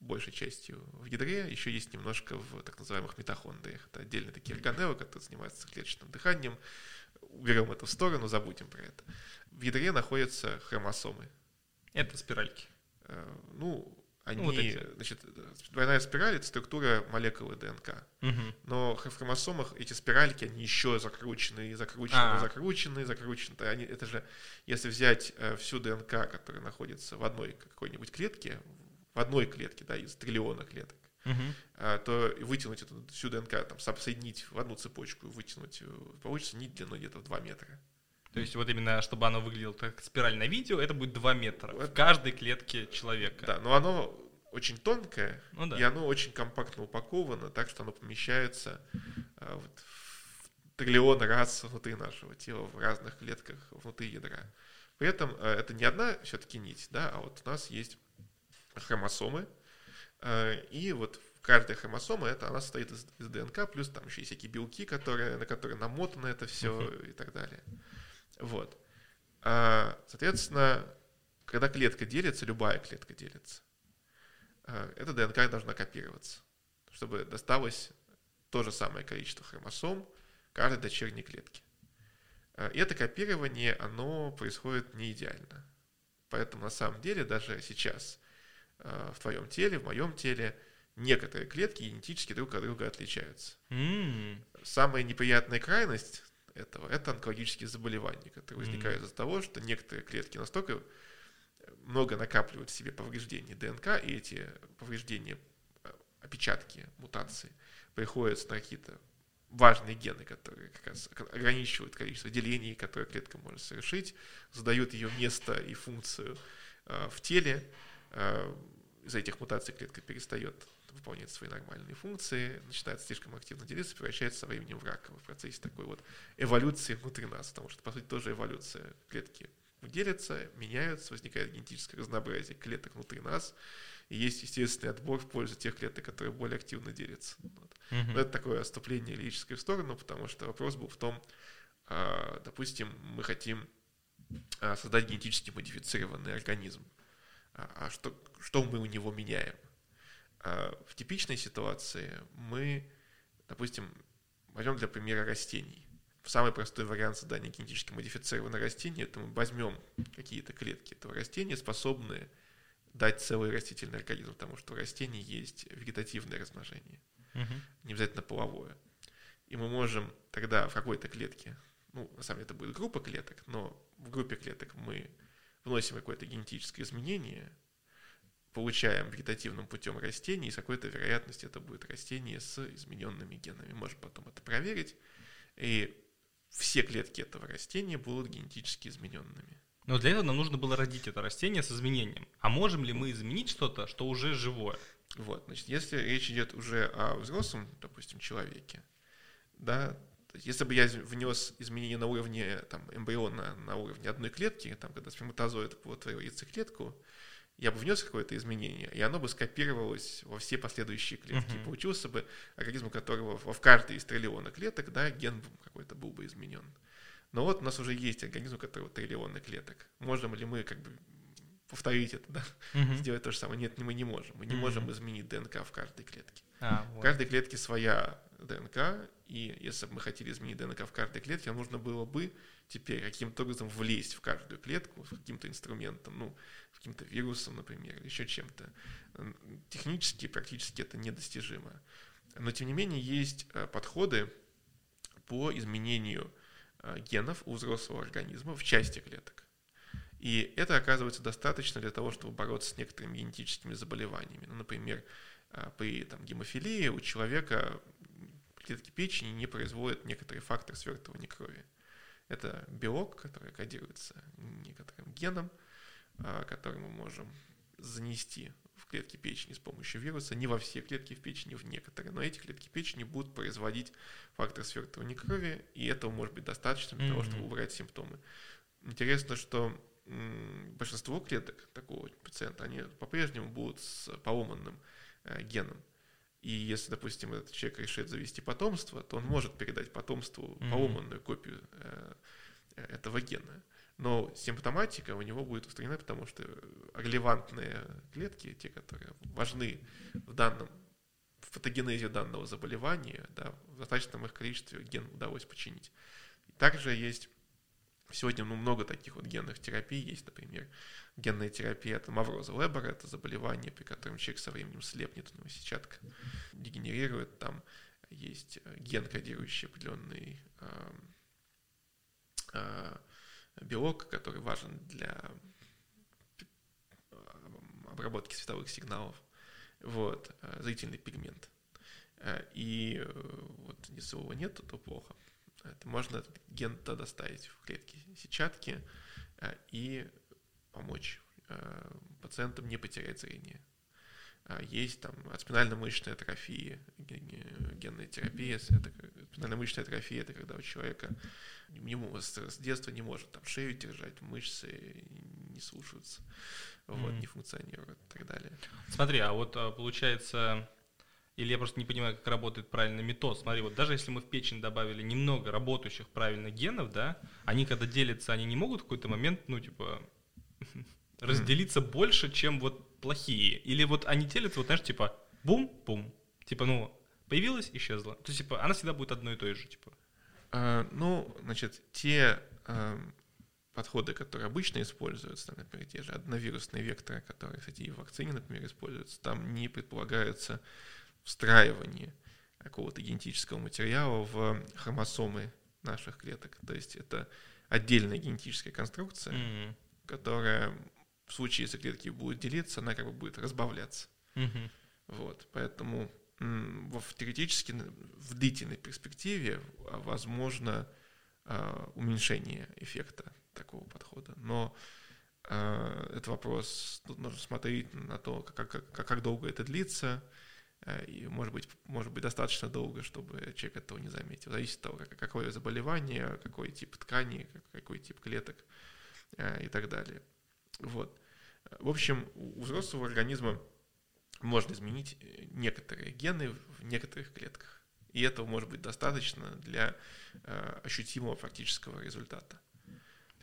S1: большей частью в ядре, еще есть немножко в так называемых митохондриях. Это отдельные такие органеллы, которые занимаются клеточным дыханием. Уберем это в сторону, забудем про это. В ядре находятся хромосомы.
S2: Это спиральки.
S1: Ну, они, ну, вот эти. значит, двойная спираль – это структура молекулы ДНК. Угу. Но в хромосомах эти спиральки, они еще закручены, закручены, А-а-а. закручены, закручены. Они, это же, если взять э, всю ДНК, которая находится в одной какой-нибудь клетке, в одной клетке, да, из триллиона клеток, uh-huh. то вытянуть эту всю ДНК, там, соединить в одну цепочку, вытянуть, э, получится нить длиной где-то в 2 метра.
S2: То есть вот именно, чтобы оно выглядело как спираль на видео, это будет 2 метра это... в каждой клетке человека.
S1: Да, но оно очень тонкое, ну, да. и оно очень компактно упаковано, так что оно помещается а, вот, в триллион раз внутри нашего тела, в разных клетках внутри ядра. При этом а, это не одна все-таки нить, да, а вот у нас есть хромосомы, а, и вот каждая хромосома, это она состоит из, из ДНК, плюс там еще есть всякие белки, которые, на которые намотано это все и так далее. Вот. А, соответственно, когда клетка делится, любая клетка делится, а, эта ДНК должна копироваться, чтобы досталось то же самое количество хромосом каждой дочерней клетки. А, и это копирование, оно происходит не идеально. Поэтому на самом деле даже сейчас а, в твоем теле, в моем теле некоторые клетки генетически друг от друга отличаются. Mm. Самая неприятная крайность этого – это онкологические заболевания, которые возникают mm. из-за того, что некоторые клетки настолько много накапливают в себе повреждений ДНК, и эти повреждения, э, опечатки, мутации приходятся на какие-то важные гены, которые как раз ограничивают количество делений, которые клетка может совершить, задают ее место и функцию э, в теле. Э, из-за этих мутаций клетка перестает выполнять свои нормальные функции, начинает слишком активно делиться, превращается со временем в раковый в процессе такой вот эволюции внутри нас, потому что, по сути, тоже эволюция клетки делятся, меняются, возникает генетическое разнообразие клеток внутри нас, и есть естественный отбор в пользу тех клеток, которые более активно делятся. Вот. Mm-hmm. Но это такое отступление лирическое в сторону, потому что вопрос был в том, а, допустим, мы хотим а, создать генетически модифицированный организм. А, а что, что мы у него меняем? В типичной ситуации мы, допустим, возьмем для примера растений самый простой вариант создания генетически модифицированного растения, это мы возьмем какие-то клетки этого растения, способные дать целый растительный организм, потому что у растений есть вегетативное размножение, угу. не обязательно половое. И мы можем тогда в какой-то клетке, ну, на самом деле это будет группа клеток, но в группе клеток мы вносим какое-то генетическое изменение, получаем вегетативным путем растение, и с какой-то вероятностью это будет растение с измененными генами. Можем потом это проверить. И все клетки этого растения будут генетически измененными.
S2: Но для этого нам нужно было родить это растение с изменением. А можем ли мы изменить что-то, что уже живое?
S1: Вот, значит, если речь идет уже о взрослом, допустим, человеке, да, если бы я внес изменения на уровне там, эмбриона, на уровне одной клетки, там, когда сперматозоид в яйцеклетку, я бы внес какое-то изменение, и оно бы скопировалось во все последующие клетки. Uh-huh. И получился бы организм, у которого в каждой из триллиона клеток, да, ген какой-то был бы изменен. Но вот у нас уже есть организм, у которого триллионы клеток. Можем ли мы как бы повторить это, да? Uh-huh. Сделать то же самое? Нет, мы не можем. Мы не uh-huh. можем изменить ДНК в каждой клетке. А, вот. В каждой клетке своя ДНК, и если бы мы хотели изменить ДНК в каждой клетке, нам нужно было бы теперь каким-то образом влезть в каждую клетку с каким-то инструментом, ну, каким-то вирусом, например, или еще чем-то. Технически, практически это недостижимо. Но, тем не менее, есть э, подходы по изменению э, генов у взрослого организма в части клеток. И это оказывается достаточно для того, чтобы бороться с некоторыми генетическими заболеваниями. Ну, например, э, при там, гемофилии у человека клетки печени не производят некоторый фактор свертывания крови. Это белок, который кодируется некоторым геном, а, который мы можем занести в клетки печени с помощью вируса. Не во все клетки в печени, в некоторые. Но эти клетки печени будут производить фактор свертывания крови, и этого может быть достаточно для mm-hmm. того, чтобы убрать симптомы. Интересно, что большинство клеток такого пациента, они по-прежнему будут с поломанным э, геном. И если, допустим, этот человек решит завести потомство, то он может передать потомству поломанную копию э, этого гена. Но симптоматика у него будет устранена, потому что релевантные клетки, те, которые важны в данном в патогенезе данного заболевания, да, в достаточном их количестве ген удалось починить. Также есть Сегодня ну, много таких вот генных терапий есть, например, генная терапия от Мавроза Лебера, это заболевание, при котором человек со временем слепнет, у него сетчатка дегенерирует, там есть э, ген, кодирующий определенный э, э, белок, который важен для э, обработки световых сигналов. вот, зрительный пигмент. И вот если его нет, то плохо. Это можно этот ген тогда ставить в клетки сетчатки и помочь пациентам не потерять зрение. А, есть там спинально-мышечная атрофия, генная терапия. Это, спинально-мышечная атрофия – это когда у человека не, с детства не может там шею держать, мышцы не слушаются, вот, mm. не функционируют и так далее.
S2: Смотри, а вот получается, или я просто не понимаю, как работает правильный метод. Смотри, вот даже если мы в печень добавили немного работающих правильно генов, да, они когда делятся, они не могут в какой-то момент, ну, типа, разделиться mm. больше, чем вот плохие? Или вот они делятся, вот знаешь, типа бум-бум, типа, ну, появилась, исчезла. То есть, типа, она всегда будет одной и той же, типа.
S1: А, ну, значит, те а, подходы, которые обычно используются, там, например, те же одновирусные векторы, которые, кстати, и в вакцине, например, используются, там не предполагается встраивание какого-то генетического материала в хромосомы наших клеток. То есть это отдельная генетическая конструкция, mm-hmm. которая в случае, если клетки будут делиться, она как бы будет разбавляться. Угу. Вот, поэтому в теоретически в длительной перспективе а, возможно а, уменьшение эффекта такого подхода. Но э, это вопрос, тут нужно смотреть на то, как, как, как долго это длится, и может быть, может быть достаточно долго, чтобы человек этого не заметил. Зависит от того, какое заболевание, какой тип ткани, какой тип клеток и так далее. Вот. В общем, у взрослого организма можно изменить э, некоторые гены в некоторых клетках. И этого может быть достаточно для э, ощутимого фактического результата.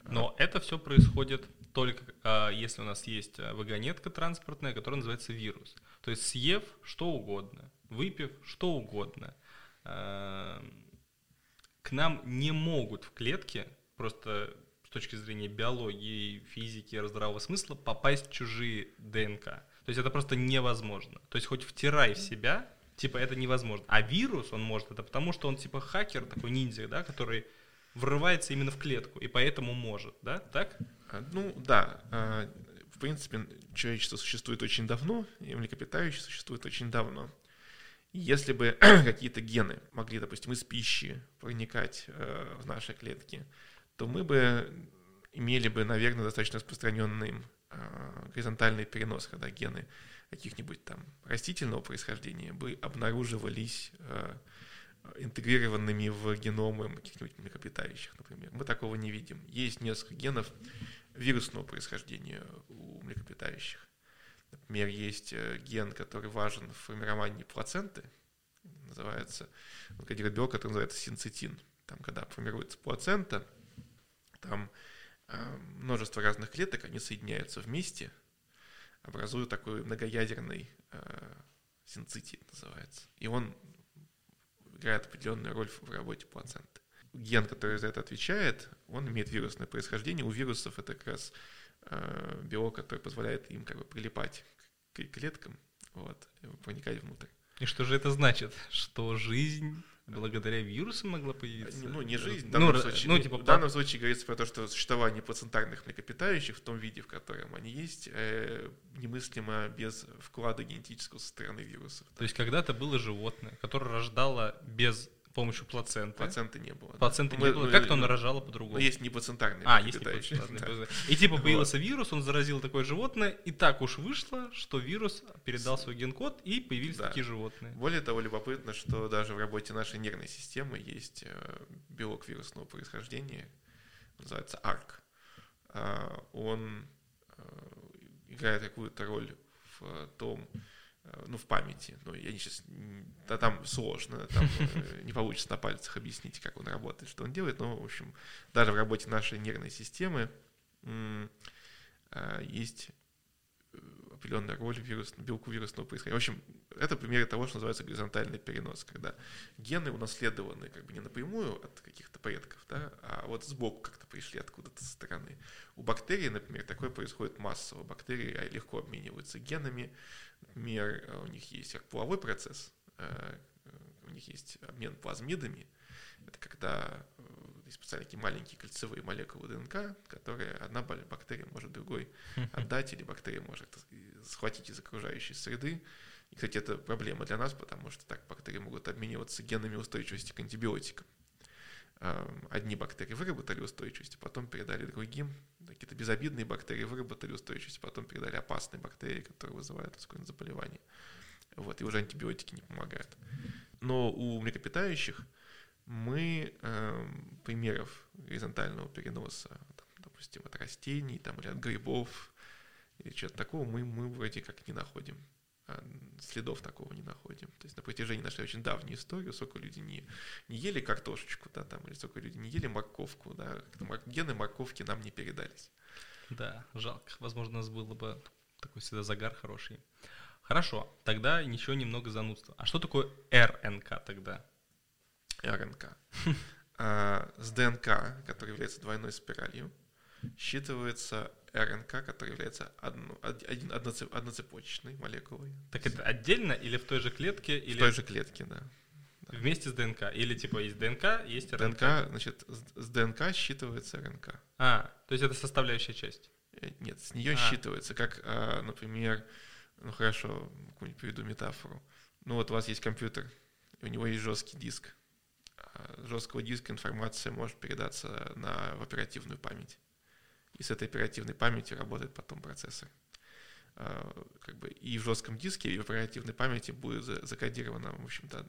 S2: Но это все происходит только э, если у нас есть э, вагонетка транспортная, которая называется вирус. То есть съев что угодно, выпив что угодно, э, к нам не могут в клетке просто с точки зрения биологии, физики, здравого смысла попасть чужие ДНК. То есть это просто невозможно. То есть хоть втирай в себя, типа это невозможно. А вирус он может, это потому что он типа хакер, такой ниндзя, да, который врывается именно в клетку, и поэтому может, да, так?
S1: А, ну, да. Принципе, человечество существует очень давно, и млекопитающие существуют очень давно. Если бы какие-то гены могли, допустим, из пищи проникать э, в наши клетки, то мы бы имели бы, наверное, достаточно распространенный э, горизонтальный перенос, когда гены каких-нибудь там растительного происхождения бы обнаруживались э, интегрированными в геномы каких-нибудь млекопитающих, например. Мы такого не видим. Есть несколько генов вирусного происхождения у млекопитающих. Например, есть э, ген, который важен в формировании плаценты, называется, он кодирует белок, который называется синцитин. Там, когда формируется плацента, там э, множество разных клеток, они соединяются вместе, образуют такой многоядерный э, синцитин, называется. И он играет определенную роль в работе плаценты. Ген, который за это отвечает, он имеет вирусное происхождение. У вирусов это как раз э, белок, который позволяет им как бы прилипать к клеткам, вот, проникать внутрь.
S2: И что же это значит? Что жизнь благодаря вирусам могла появиться?
S1: Ну, не жизнь. В данном, ну, случае, ну, типа, в данном случае говорится про то, что существование плацентарных млекопитающих в том виде, в котором они есть, э, немыслимо без вклада генетического со стороны вирусов.
S2: То есть когда-то было животное, которое рождало без помощью плаценты.
S1: Плаценты не было.
S2: Плаценты да. не было. Как-то он рожало по-другому.
S1: Но есть неплацентарные.
S2: А, есть неплацентарные. И типа появился вирус, он заразил такое животное, и так уж вышло, что вирус передал свой ген-код, и появились такие животные.
S1: Более того, любопытно, что даже в работе нашей нервной системы есть э, белок вирусного происхождения, называется ARC. А, он э, играет какую-то роль в том, ну, в памяти. Ну, я не сейчас... Да там сложно, там э, не получится на пальцах объяснить, как он работает, что он делает, но, в общем, даже в работе нашей нервной системы э, есть определенная роль вирус, белку вирусного происхождения. В общем, это пример того, что называется горизонтальный перенос, когда гены унаследованы как бы не напрямую от каких-то предков, да, а вот сбоку как-то пришли откуда-то со стороны. У бактерий, например, такое происходит массово. Бактерии легко обмениваются генами, например, у них есть как половой процесс, э, у них есть обмен плазмидами, это когда э, есть специально такие маленькие кольцевые молекулы ДНК, которые одна бактерия может другой отдать, или бактерия может схватить из окружающей среды И, кстати, это проблема для нас, потому что так бактерии могут обмениваться генами устойчивости к антибиотикам. Эм, одни бактерии выработали устойчивость, потом передали другим. Какие-то безобидные бактерии выработали устойчивость, потом передали опасные бактерии, которые вызывают какое-нибудь заболевание. Вот, и уже антибиотики не помогают. Но у млекопитающих мы э, примеров горизонтального переноса, там, допустим, от растений там, или от грибов, или чего-то такого, мы, мы вроде как не находим. А, следов такого не находим. То есть на протяжении нашей очень давней истории, сколько люди не, не ели картошечку, да, там, или сколько люди не ели морковку, да, гены морковки нам не передались.
S2: Да, жалко. Возможно, у нас было бы такой всегда загар хороший. Хорошо, тогда ничего немного занудства. А что такое РНК тогда?
S1: РНК. А, с ДНК, который является двойной спиралью, считывается РНК, который является одно, один, одноцеп, одноцепочечной молекулой.
S2: Так это отдельно или в той же клетке? Или...
S1: В той же клетке, да.
S2: да. Вместе с ДНК? Или типа есть ДНК, есть РНК?
S1: ДНК, значит, с ДНК считывается РНК.
S2: А, то есть это составляющая часть?
S1: Э, нет, с нее а. считывается, как, а, например, ну хорошо, какую-нибудь приведу метафору. Ну вот у вас есть компьютер, у него есть жесткий диск. А жесткого диска информация может передаться на, в оперативную память и с этой оперативной памятью работает потом процессор. А, как бы и в жестком диске, и в оперативной памяти будет закодирована, в общем-то,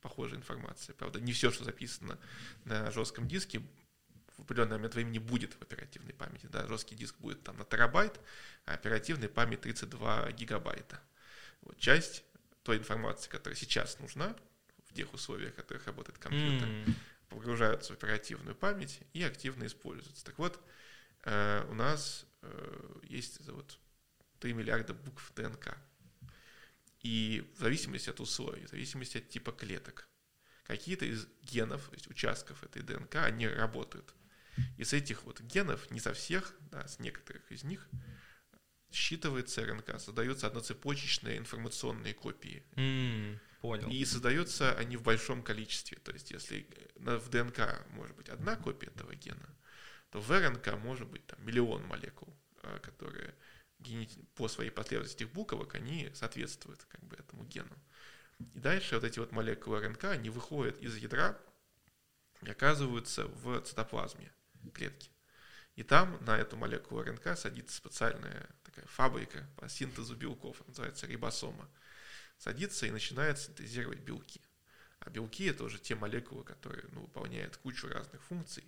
S1: похожая информация. Правда, не все, что записано на жестком диске, в определенный момент времени будет в оперативной памяти. Да, жесткий диск будет там на терабайт, а оперативная память 32 гигабайта. Вот часть той информации, которая сейчас нужна в тех условиях, в которых работает компьютер, mm. погружаются в оперативную память и активно используются. Так вот, у нас э, есть вот 3 миллиарда букв ДНК. И в зависимости от условий, в зависимости от типа клеток, какие-то из генов, то есть участков этой ДНК, они работают. И с этих вот генов, не со всех, да, с некоторых из них, считывается РНК, создаются одноцепочечные информационные копии.
S2: Mm, понял.
S1: И создаются они в большом количестве. То есть, если в ДНК может быть одна копия этого гена, то в РНК может быть там, миллион молекул, а, которые по своей последовательности буквок, они соответствуют как бы этому гену. И дальше вот эти вот молекулы РНК, они выходят из ядра и оказываются в цитоплазме клетки. И там на эту молекулу РНК садится специальная такая фабрика по синтезу белков, называется рибосома. Садится и начинает синтезировать белки. А белки это уже те молекулы, которые ну, выполняют кучу разных функций.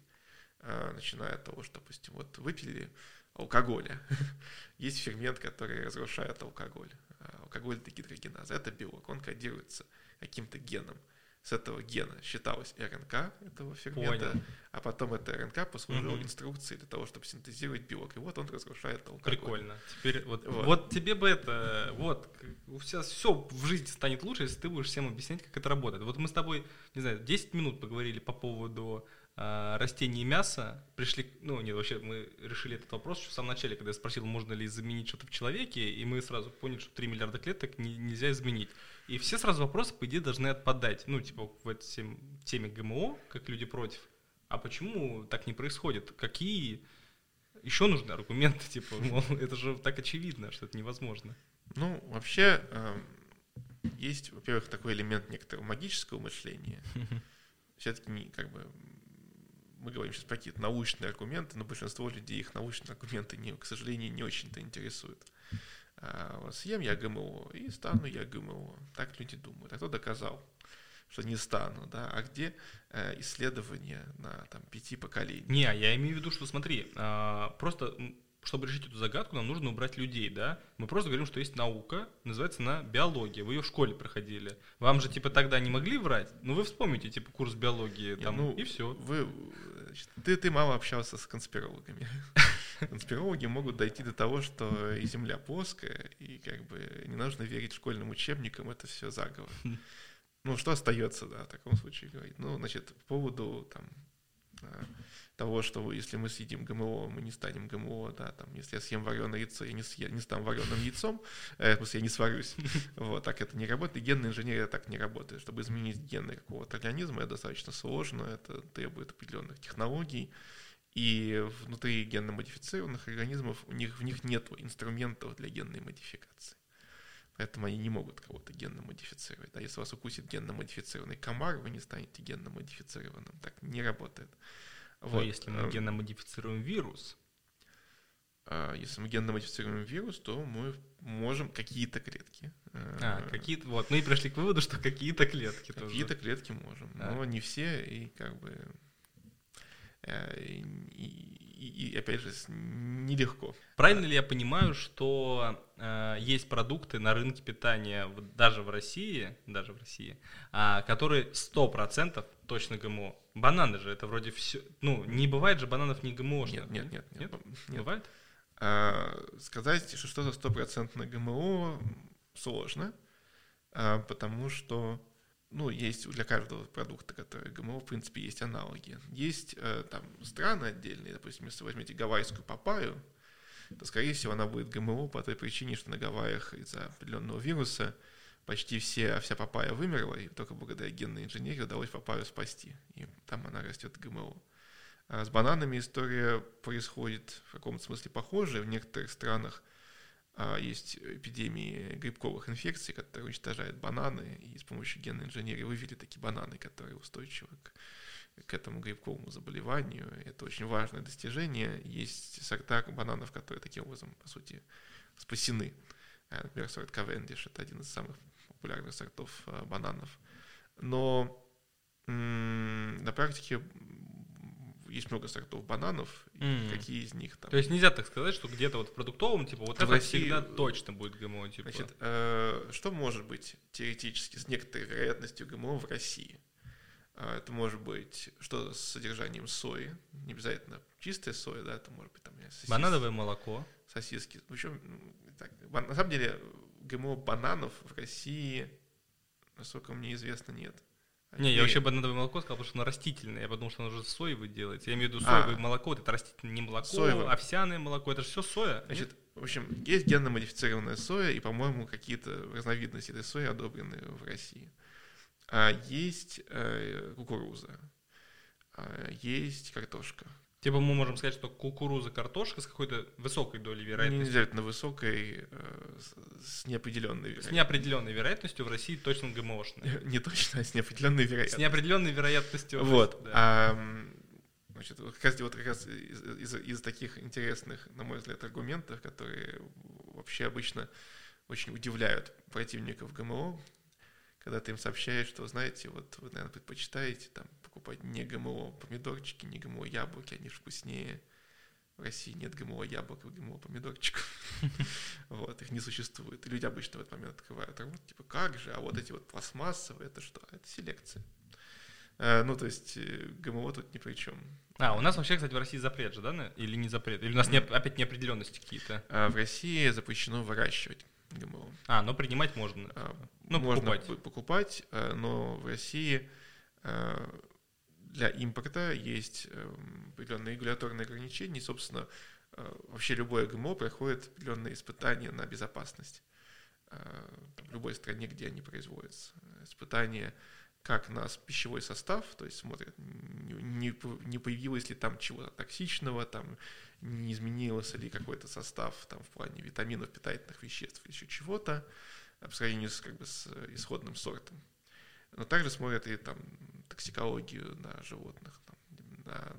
S1: А, начиная от того, что, допустим, вот выпили алкоголя. Есть фермент, который разрушает алкоголь. А, алкоголь это гидрогеназа, это белок, он кодируется каким-то геном. С этого гена считалась РНК этого фермента, Понял. а потом эта РНК послужила угу. инструкцией для того, чтобы синтезировать белок. И вот он разрушает алкоголь.
S2: Прикольно. Теперь вот, вот. вот тебе бы это, вот, у тебя все в жизни станет лучше, если ты будешь всем объяснять, как это работает. Вот мы с тобой, не знаю, 10 минут поговорили по поводу растений и мяса пришли, ну, нет, вообще мы решили этот вопрос еще в самом начале, когда я спросил, можно ли заменить что-то в человеке, и мы сразу поняли, что 3 миллиарда клеток не, нельзя изменить. И все сразу вопросы, по идее, должны отпадать. Ну, типа, в этой теме ГМО, как люди против. А почему так не происходит? Какие еще нужны аргументы? Типа, мол, это же так очевидно, что это невозможно.
S1: Ну, вообще, э, есть, во-первых, такой элемент некоторого магического мышления. Все-таки, как бы, мы говорим сейчас про какие-то научные аргументы, но большинство людей их научные аргументы, не, к сожалению, не очень-то интересуют. А, съем я ГМО и стану я ГМО. Так люди думают. А кто доказал, что не стану, да? А где э, исследования на там, пяти поколениях?
S2: Не, я имею в виду, что смотри, э, просто чтобы решить эту загадку, нам нужно убрать людей, да? Мы просто говорим, что есть наука, называется она биология. Вы ее в школе проходили. Вам же, типа, тогда не могли врать? Ну, вы вспомните, типа, курс биологии, там, ну, и все.
S1: Вы, ты, ты мало общался с конспирологами. Конспирологи могут дойти до того, что и Земля плоская, и как бы не нужно верить школьным учебникам, это все заговор. Ну, что остается, да, в таком случае говорить? Ну, значит, по поводу там а, того, что если мы съедим ГМО, мы не станем ГМО, да, там, если я съем вареное яйцо, я не, съем, не стану вареным яйцом, э, в смысле, я не сварюсь. Вот, так это не работает. Генная инженерия так не работает. Чтобы изменить гены какого-то организма, это достаточно сложно, это требует определенных технологий. И внутри генно-модифицированных организмов у них, в них нет инструментов для генной модификации. Поэтому они не могут кого-то генно модифицировать. Да? Если вас укусит генно модифицированный комар, вы не станете генно модифицированным. Так не работает.
S2: Но вот. если мы эм, генно модифицируем вирус,
S1: а, если мы генно модифицируем вирус, то мы можем какие-то клетки.
S2: А, э, какие-то. Вот, мы и пришли к выводу, что какие-то клетки
S1: тоже. Какие-то клетки можем, а. но не все, и как бы. Э, и, и, и опять же, нелегко.
S2: Правильно ли я понимаю, что э, есть продукты на рынке питания, вот, даже в России, даже в России, э, которые 100% точно ГМО? Бананы же, это вроде все... Ну, не бывает же бананов не ГМО.
S1: Нет, нет, нет, нет. нет?
S2: Бывает?
S1: А, сказать, что что-то стопроцентно ГМО сложно, а, потому что ну, есть для каждого продукта, который ГМО, в принципе, есть аналоги. Есть э, там страны отдельные, допустим, если вы возьмете гавайскую папаю, то, скорее всего, она будет ГМО по той причине, что на Гавайях из-за определенного вируса почти все, вся папая вымерла, и только благодаря генной инженерии удалось папаю спасти. И там она растет ГМО. А с бананами история происходит в каком-то смысле похожая. В некоторых странах а, есть эпидемии грибковых инфекций, которые уничтожают бананы, и с помощью генной инженерии вывели такие бананы, которые устойчивы к, к этому грибковому заболеванию. Это очень важное достижение. Есть сорта бананов, которые таким образом, по сути, спасены. Например, сорт Cavendish – это один из самых популярных сортов бананов. Но на практике есть много сортов бананов, mm. какие из них там.
S2: То есть нельзя так сказать, что где-то вот в продуктовом, типа, вот это России, всегда точно будет ГМО, типа.
S1: Значит, э, что может быть теоретически с некоторой вероятностью ГМО в России? Э, это может быть что с содержанием сои, не обязательно чистая соя, да, это может быть там
S2: сосиски, банановое молоко,
S1: сосиски. В общем, так, на самом деле ГМО бананов в России, насколько мне известно, нет.
S2: Не, я вообще банановое молоко сказал, потому что оно растительное. Я подумал, что оно уже соевое делается. Я имею в виду соевое а, молоко, это растительное не молоко, соевое. овсяное молоко, это же все соя.
S1: Значит, в общем, есть генно-модифицированная соя, и, по-моему, какие-то разновидности этой сои одобрены в России. А есть э, кукуруза, а есть картошка.
S2: Типа мы можем сказать, что кукуруза, картошка с какой-то высокой долей вероятности.
S1: Не обязательно высокой, э, с неопределенной вероятностью.
S2: С неопределенной вероятностью в России точно ГМОшная.
S1: Не точно, а с неопределенной вероятностью.
S2: С неопределенной вероятностью.
S1: Вот. Да. А, значит, вот как раз, вот как раз из, из, из таких интересных, на мой взгляд, аргументов, которые вообще обычно очень удивляют противников ГМО, когда ты им сообщаешь, что, знаете, вот вы, наверное, предпочитаете там покупать не ГМО помидорчики, не ГМО яблоки, они же вкуснее. В России нет ГМО яблок и ГМО помидорчиков. Вот, их не существует. И люди обычно в этот момент открывают рот, типа, как же, а вот эти вот пластмассовые, это что? Это селекция. Э, ну, то есть э, ГМО тут ни при чем.
S2: А, у нас вообще, кстати, в России запрет же, да? Или не запрет? Или у нас не, опять неопределенности какие-то?
S1: А в России запрещено выращивать ГМО.
S2: А, но принимать можно.
S1: Ну, можно покупать. покупать, э, но в России для импорта есть эм, определенные регуляторные ограничения, и, собственно, э, вообще любое ГМО проходит определенные испытания на безопасность э, в любой стране, где они производятся. Испытания как на пищевой состав, то есть смотрят, не, появилось ли там чего-то токсичного, там не изменился ли какой-то состав там, в плане витаминов, питательных веществ, еще чего-то, по сравнению с, как бы, с исходным сортом. Но также смотрят и там токсикологию на животных, там, на,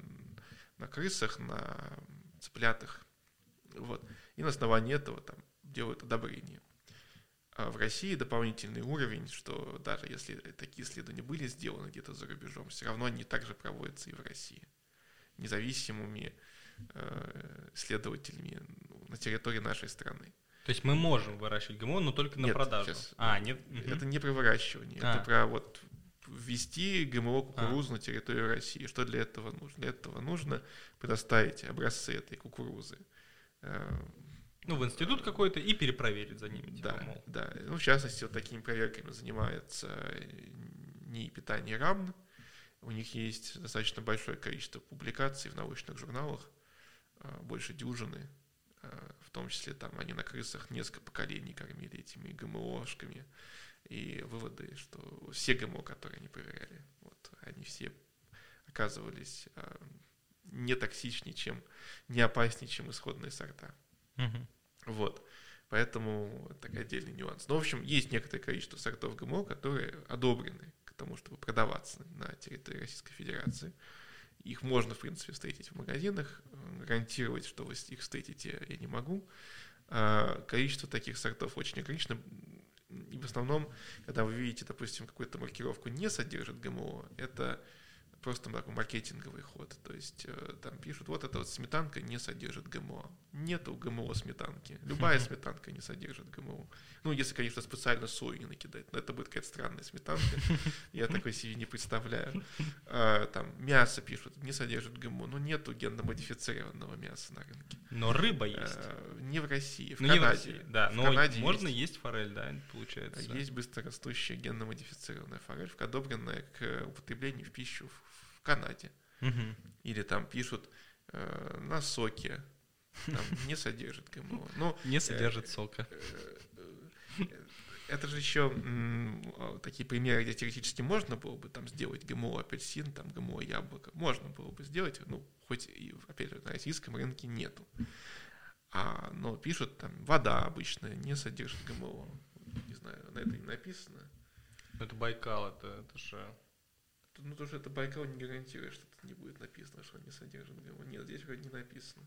S1: на крысах, на цыплятах. Вот. И на основании этого там делают одобрение. А в России дополнительный уровень, что даже если такие исследования были сделаны где-то за рубежом, все равно они также проводятся и в России. Независимыми э, исследователями ну, на территории нашей страны.
S2: То есть мы можем выращивать ГМО, но только на нет, продажу. Сейчас,
S1: а, нет. Это не про выращивание, а. это про вот ввести ГМО кукурузу а. на территорию России. Что для этого нужно? Для этого нужно предоставить образцы этой кукурузы.
S2: Э, ну, в институт какой-то и перепроверить за ними.
S1: Типа, да, мол. да. Ну, в частности, вот такими проверками занимается НИИ питание РАМН. У них есть достаточно большое количество публикаций в научных журналах, э, больше дюжины. Э, в том числе там они на крысах несколько поколений кормили этими ГМОшками и выводы, что все ГМО, которые они проверяли, вот, они все оказывались э, не токсичнее, чем, не опаснее, чем исходные сорта. Угу. Вот. Поэтому это такой отдельный нюанс. Но, в общем, есть некоторое количество сортов ГМО, которые одобрены к тому, чтобы продаваться на территории Российской Федерации. Их можно, в принципе, встретить в магазинах. Гарантировать, что вы их встретите, я не могу. А количество таких сортов очень ограничено. И в основном, когда вы видите, допустим, какую-то маркировку не содержит ГМО, это просто такой маркетинговый ход. То есть э, там пишут, вот эта вот сметанка не содержит ГМО. Нету ГМО сметанки. Любая сметанка не содержит ГМО. Ну, если, конечно, специально сою не накидать. Но это будет какая-то странная сметанка. Я такой себе не представляю. А, там мясо пишут, не содержит ГМО. Но нету генно-модифицированного мяса на рынке.
S2: Но рыба есть.
S1: А, не в России, в
S2: Ну,
S1: Канаде.
S2: Да. Но можно
S1: есть.
S2: есть форель, да, получается.
S1: Есть быстрорастущая генно-модифицированная форель, одобренная к употреблению в пищу в Канаде. Или там пишут э, на соке, там не содержит ГМО. Ну,
S2: Не содержит сока.
S1: э, э, это же еще такие примеры, где теоретически можно было бы там сделать ГМО апельсин, там ГМО яблоко. Можно было бы сделать, ну, хоть и, опять же, на российском рынке нету. А, но пишут там, вода обычная не содержит ГМО. Не знаю, на это не написано.
S2: Это Байкал, это, это же...
S1: Ну, то, что это Байкал не гарантирует, что тут не будет написано, что он не содержит ГМО. Нет, здесь вроде не написано.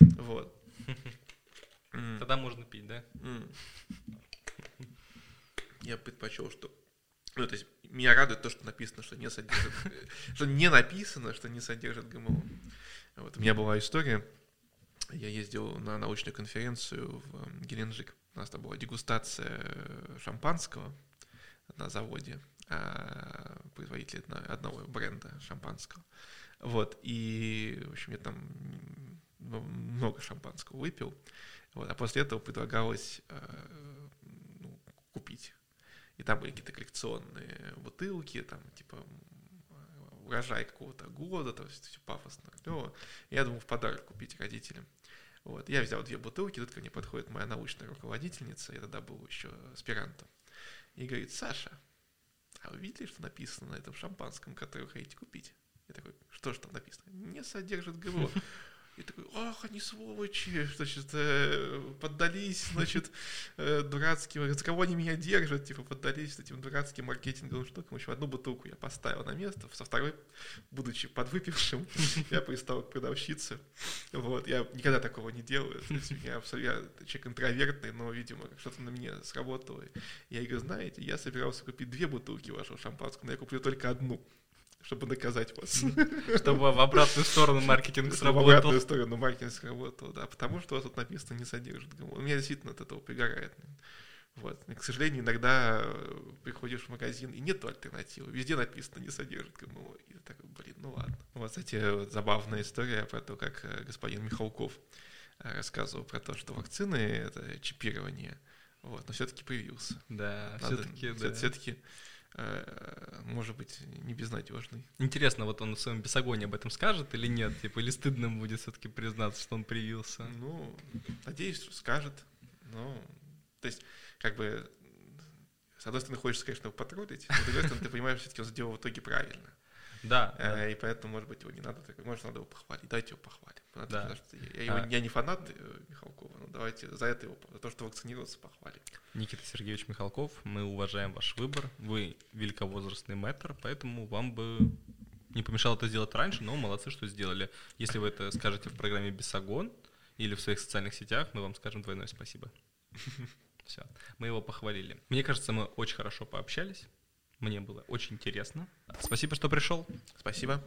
S1: Вот. М,
S2: Тогда можно пить, да?
S1: м. Я предпочел, что... Ну, то есть, меня радует то, что написано, что не содержит... Что не написано, что не содержит ГМО. Вот, у меня была история. Я ездил на научную конференцию в м, Геленджик. У нас там была дегустация э, шампанского на заводе а, производителя одно- одного бренда шампанского. Вот, и, в общем, я там много шампанского выпил. Вот, а после этого предлагалось э, ну, купить. И там были какие-то коллекционные бутылки, там, типа, м, урожай какого-то года, то есть все пафосно, клево. Я думал в подарок купить родителям. Вот, я взял две бутылки, тут ко мне подходит моя научная руководительница, я тогда был еще аспирантом, и говорит, Саша, а вы видели, что написано на этом шампанском, которое вы хотите купить? Я такой, что же там написано? Не содержит ГМО. И такой, ах, они сволочи, значит, э, поддались, значит, э, дурацким, за кого они меня держат, типа, поддались этим дурацким маркетинговым штукам. В общем, одну бутылку я поставил на место, со второй, будучи подвыпившим, я пристал к продавщице. Вот, я никогда такого не делаю. Я, я человек интровертный, но, видимо, что-то на меня сработало. Я говорю, знаете, я собирался купить две бутылки вашего шампанского, но я куплю только одну, чтобы наказать вас.
S2: Чтобы в обратную сторону маркетинг
S1: В
S2: сработал.
S1: обратную сторону маркетинг сработал, да, потому что у вас тут написано не содержит ГМО. Меня действительно от этого пригорает. Вот. И, к сожалению, иногда э, приходишь в магазин, и нет альтернативы. Везде написано не содержит ГМО. И ты такой, блин, ну ладно. Вот, кстати, вот забавная история про то, как э, господин Михалков э, рассказывал про то, что вакцины — это чипирование. Вот, но все-таки появился.
S2: Да, все-таки, да.
S1: Все-таки, может быть, не безнадежный.
S2: Интересно, вот он в своем бесогоне об этом скажет или нет? Типа, или стыдно ему будет все-таки признаться, что он привился?
S1: Ну, надеюсь, что скажет. Ну, то есть, как бы, с одной стороны, хочется, конечно, его потроллить, но с другой стороны, ты понимаешь, все-таки он сделал в итоге правильно.
S2: Да, да.
S1: Э, И поэтому, может быть, его не надо, может, надо его похвалить. Давайте его похвалим. Надо,
S2: Да.
S1: потому что я, я его-
S2: А.
S1: я не фанат э, Михалкова, но давайте за это его, за то, что вакцинировался, похвалим.
S2: Никита Сергеевич Михалков, мы уважаем ваш выбор. Вы великовозрастный мэтр, поэтому вам бы не помешало это сделать раньше, но молодцы, что сделали. Если вы это скажете в программе «Бесогон» или в своих социальных сетях, мы вам скажем двойное спасибо. Все, мы его похвалили. Мне кажется, мы очень хорошо пообщались. Мне было очень интересно. Спасибо, что пришел.
S1: Спасибо.